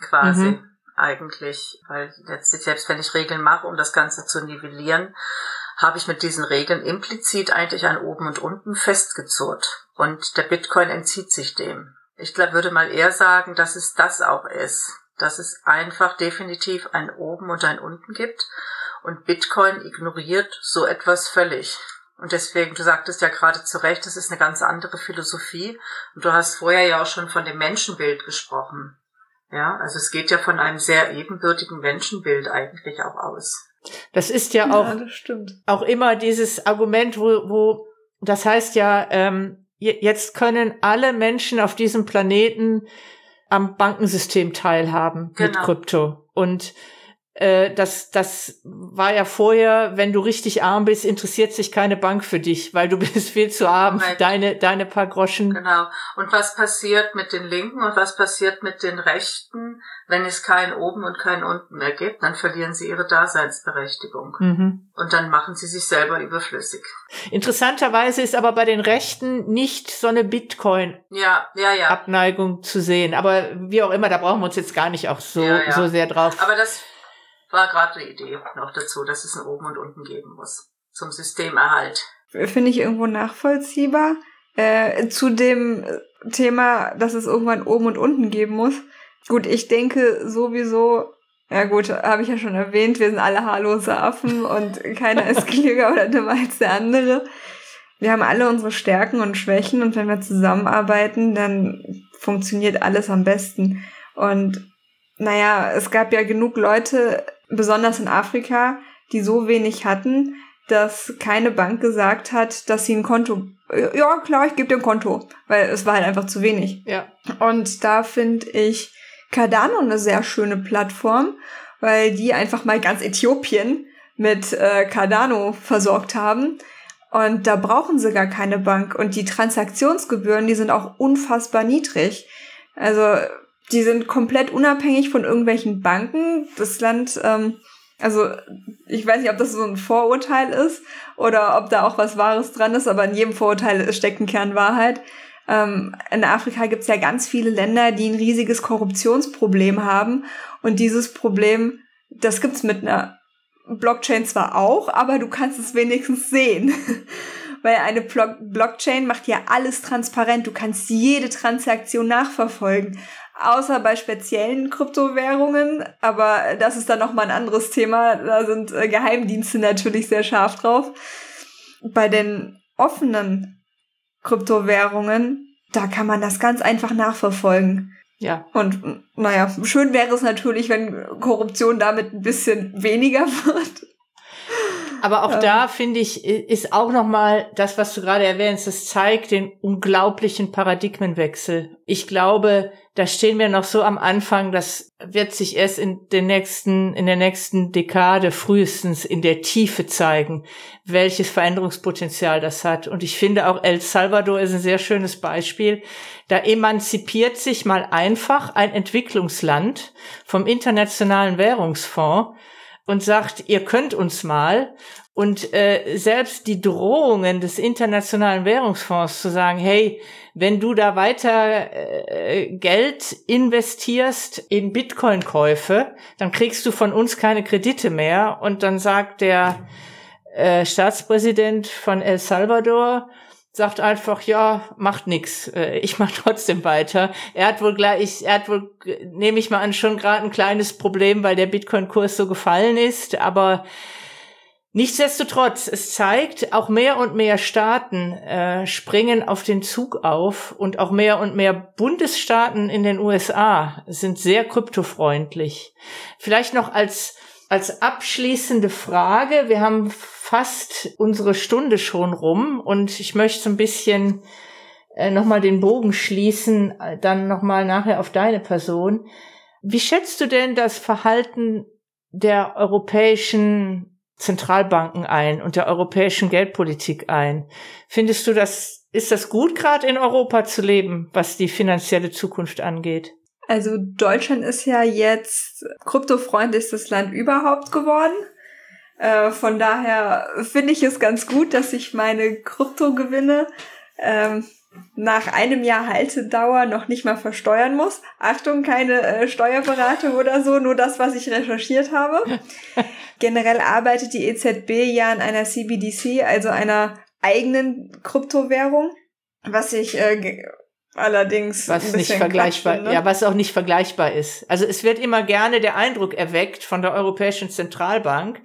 quasi. Mhm. Eigentlich, weil letztlich, selbst wenn ich Regeln mache, um das Ganze zu nivellieren, habe ich mit diesen Regeln implizit eigentlich ein Oben und Unten festgezurrt. Und der Bitcoin entzieht sich dem. Ich glaub, würde mal eher sagen, dass es das auch ist. Dass es einfach definitiv ein Oben und ein Unten gibt. Und Bitcoin ignoriert so etwas völlig. Und deswegen, du sagtest ja gerade zu Recht, das ist eine ganz andere Philosophie. Und du hast vorher ja auch schon von dem Menschenbild gesprochen. Ja, also es geht ja von einem sehr ebenbürtigen Menschenbild eigentlich auch aus. Das ist ja auch, ja, auch immer dieses Argument, wo, wo das heißt ja, ähm, jetzt können alle Menschen auf diesem Planeten am Bankensystem teilhaben genau. mit Krypto. Und äh, das, das war ja vorher, wenn du richtig arm bist, interessiert sich keine Bank für dich, weil du bist viel zu arm für deine, deine paar Groschen. Genau. Und was passiert mit den Linken und was passiert mit den Rechten, wenn es kein Oben und kein Unten mehr gibt? Dann verlieren sie ihre Daseinsberechtigung. Mhm. Und dann machen sie sich selber überflüssig. Interessanterweise ist aber bei den Rechten nicht so eine Bitcoin-Abneigung ja, ja, ja. zu sehen. Aber wie auch immer, da brauchen wir uns jetzt gar nicht auch so, so sehr drauf. Aber das war gerade eine Idee noch dazu, dass es ein Oben und Unten geben muss. Zum Systemerhalt. Finde ich irgendwo nachvollziehbar. Äh, zu dem Thema, dass es irgendwann oben und unten geben muss. Gut, ich denke sowieso, ja gut, habe ich ja schon erwähnt, wir sind alle haarlose Affen und keiner ist klüger oder dümmer als der andere. Wir haben alle unsere Stärken und Schwächen und wenn wir zusammenarbeiten, dann funktioniert alles am besten. Und naja, es gab ja genug Leute, besonders in Afrika, die so wenig hatten, dass keine Bank gesagt hat, dass sie ein Konto, ja klar, ich gebe dir ein Konto, weil es war halt einfach zu wenig. Ja. Und da finde ich Cardano eine sehr schöne Plattform, weil die einfach mal ganz Äthiopien mit äh, Cardano versorgt haben. Und da brauchen sie gar keine Bank. Und die Transaktionsgebühren, die sind auch unfassbar niedrig. Also die sind komplett unabhängig von irgendwelchen Banken. Das Land, ähm, also ich weiß nicht, ob das so ein Vorurteil ist oder ob da auch was Wahres dran ist, aber in jedem Vorurteil steckt ein Kern Wahrheit. Ähm, in Afrika gibt es ja ganz viele Länder, die ein riesiges Korruptionsproblem haben. Und dieses Problem, das gibt's mit einer Blockchain zwar auch, aber du kannst es wenigstens sehen. Weil eine Blockchain macht ja alles transparent. Du kannst jede Transaktion nachverfolgen. Außer bei speziellen Kryptowährungen. Aber das ist dann nochmal ein anderes Thema. Da sind äh, Geheimdienste natürlich sehr scharf drauf. Bei den offenen Kryptowährungen, da kann man das ganz einfach nachverfolgen. Ja. Und naja, schön wäre es natürlich, wenn Korruption damit ein bisschen weniger wird. Aber auch ähm. da finde ich, ist auch nochmal das, was du gerade erwähnst, das zeigt den unglaublichen Paradigmenwechsel. Ich glaube, da stehen wir noch so am Anfang, das wird sich erst in den nächsten, in der nächsten Dekade frühestens in der Tiefe zeigen, welches Veränderungspotenzial das hat. Und ich finde auch El Salvador ist ein sehr schönes Beispiel. Da emanzipiert sich mal einfach ein Entwicklungsland vom Internationalen Währungsfonds und sagt, ihr könnt uns mal. Und äh, selbst die Drohungen des Internationalen Währungsfonds zu sagen, hey, wenn du da weiter äh, Geld investierst in Bitcoin-Käufe, dann kriegst du von uns keine Kredite mehr. Und dann sagt der äh, Staatspräsident von El Salvador, sagt einfach, ja, macht nix. Äh, ich mache trotzdem weiter. Er hat wohl gleich, er hat wohl, nehme ich mal an, schon gerade ein kleines Problem, weil der Bitcoin-Kurs so gefallen ist. Aber nichtsdestotrotz, es zeigt, auch mehr und mehr Staaten äh, springen auf den Zug auf und auch mehr und mehr Bundesstaaten in den USA sind sehr kryptofreundlich. Vielleicht noch als als abschließende Frage, wir haben fast unsere Stunde schon rum und ich möchte so ein bisschen äh, nochmal den Bogen schließen, äh, dann nochmal nachher auf deine Person. Wie schätzt du denn das Verhalten der europäischen Zentralbanken ein und der europäischen Geldpolitik ein? Findest du das, ist das gut gerade in Europa zu leben, was die finanzielle Zukunft angeht? Also Deutschland ist ja jetzt kryptofreundlichstes Land überhaupt geworden. Äh, von daher finde ich es ganz gut, dass ich meine Kryptogewinne ähm, nach einem Jahr Haltedauer noch nicht mal versteuern muss. Achtung, keine äh, Steuerberatung oder so, nur das, was ich recherchiert habe. Generell arbeitet die EZB ja an einer CBDC, also einer eigenen Kryptowährung, was ich äh, allerdings was nicht vergleichbar, finde. ja, was auch nicht vergleichbar ist. Also es wird immer gerne der Eindruck erweckt von der Europäischen Zentralbank,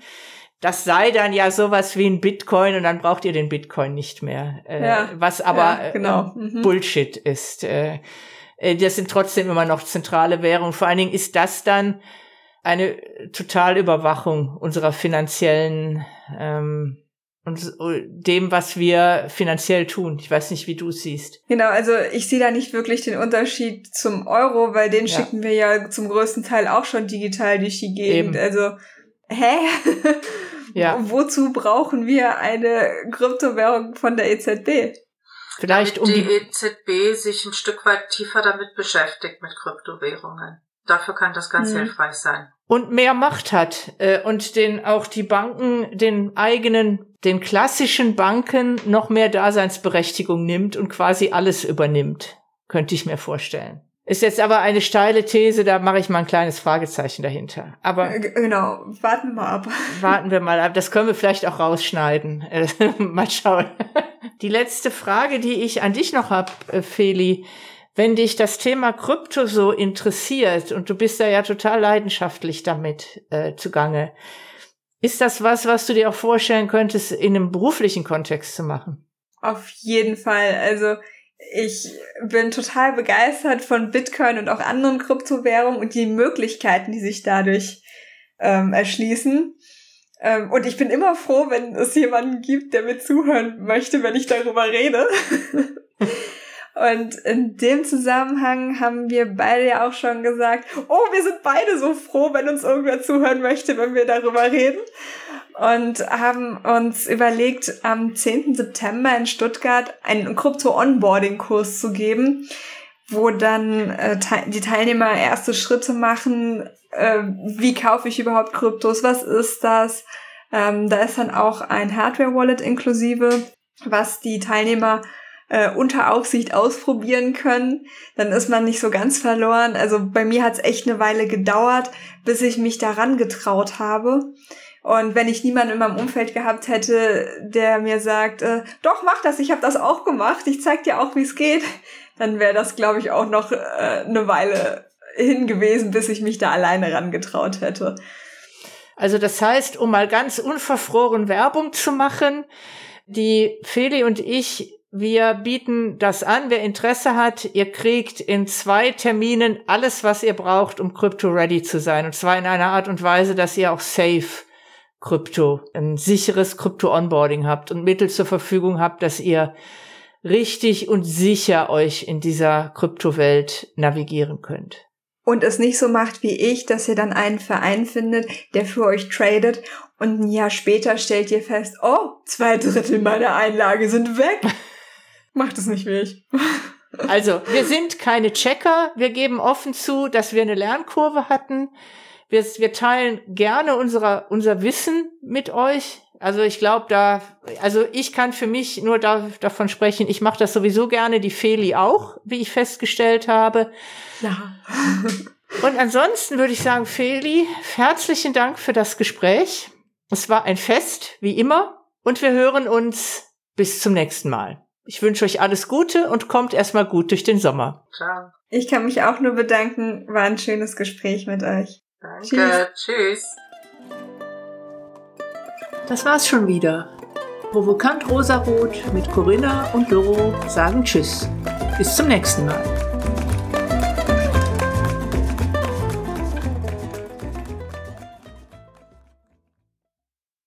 das sei dann ja sowas wie ein Bitcoin und dann braucht ihr den Bitcoin nicht mehr. Äh, ja, was aber ja, genau. äh. Bullshit ist. Äh, äh, das sind trotzdem immer noch zentrale Währungen. Vor allen Dingen ist das dann eine Totalüberwachung unserer finanziellen ähm, und dem, was wir finanziell tun. Ich weiß nicht, wie du es siehst. Genau, also ich sehe da nicht wirklich den Unterschied zum Euro, weil den ja. schicken wir ja zum größten Teil auch schon digital durch die Gegend. Eben. Also, hä? Ja. Wozu brauchen wir eine Kryptowährung von der EZB? Vielleicht um die, die EZB sich ein Stück weit tiefer damit beschäftigt mit Kryptowährungen. Dafür kann das ganz hm. hilfreich sein. Und mehr Macht hat äh, und den auch die Banken den eigenen, den klassischen Banken noch mehr Daseinsberechtigung nimmt und quasi alles übernimmt, könnte ich mir vorstellen. Ist jetzt aber eine steile These, da mache ich mal ein kleines Fragezeichen dahinter. Aber äh, genau, warten wir mal ab. Warten wir mal ab. Das können wir vielleicht auch rausschneiden. mal schauen. Die letzte Frage, die ich an dich noch hab, äh, Feli, wenn dich das Thema Krypto so interessiert und du bist da ja total leidenschaftlich damit äh, zugange, ist das was, was du dir auch vorstellen könntest, in einem beruflichen Kontext zu machen? Auf jeden Fall. Also ich bin total begeistert von Bitcoin und auch anderen Kryptowährungen und die Möglichkeiten, die sich dadurch ähm, erschließen. Ähm, und ich bin immer froh, wenn es jemanden gibt, der mir zuhören möchte, wenn ich darüber rede. und in dem Zusammenhang haben wir beide ja auch schon gesagt, oh, wir sind beide so froh, wenn uns irgendwer zuhören möchte, wenn wir darüber reden und haben uns überlegt, am 10. September in Stuttgart einen Krypto-Onboarding-Kurs zu geben, wo dann äh, die Teilnehmer erste Schritte machen. Äh, wie kaufe ich überhaupt Kryptos? Was ist das? Ähm, da ist dann auch ein Hardware-Wallet inklusive, was die Teilnehmer äh, unter Aufsicht ausprobieren können. Dann ist man nicht so ganz verloren. Also bei mir hat es echt eine Weile gedauert, bis ich mich daran getraut habe. Und wenn ich niemanden in meinem Umfeld gehabt hätte, der mir sagt, äh, doch, mach das, ich habe das auch gemacht, ich zeig dir auch, wie es geht, dann wäre das, glaube ich, auch noch äh, eine Weile hin gewesen, bis ich mich da alleine rangetraut hätte. Also das heißt, um mal ganz unverfroren Werbung zu machen, die Feli und ich, wir bieten das an. Wer Interesse hat, ihr kriegt in zwei Terminen alles, was ihr braucht, um Crypto ready zu sein. Und zwar in einer Art und Weise, dass ihr auch safe Krypto, ein sicheres Krypto-Onboarding habt und Mittel zur Verfügung habt, dass ihr richtig und sicher euch in dieser Kryptowelt navigieren könnt. Und es nicht so macht wie ich, dass ihr dann einen Verein findet, der für euch tradet und ein Jahr später stellt ihr fest, oh, zwei Drittel meiner Einlage sind weg. Macht es nicht wie ich. Also, wir sind keine Checker. Wir geben offen zu, dass wir eine Lernkurve hatten. Wir, wir teilen gerne unsere, unser Wissen mit euch. Also ich glaube, da, also ich kann für mich nur da, davon sprechen, ich mache das sowieso gerne, die Feli auch, wie ich festgestellt habe. Ja. Und ansonsten würde ich sagen, Feli, herzlichen Dank für das Gespräch. Es war ein Fest, wie immer. Und wir hören uns bis zum nächsten Mal. Ich wünsche euch alles Gute und kommt erstmal gut durch den Sommer. Ciao. Ich kann mich auch nur bedanken. War ein schönes Gespräch mit euch. Danke, tschüss. tschüss. Das war's schon wieder. Provokant Rosarot mit Corinna und Doro sagen Tschüss. Bis zum nächsten Mal.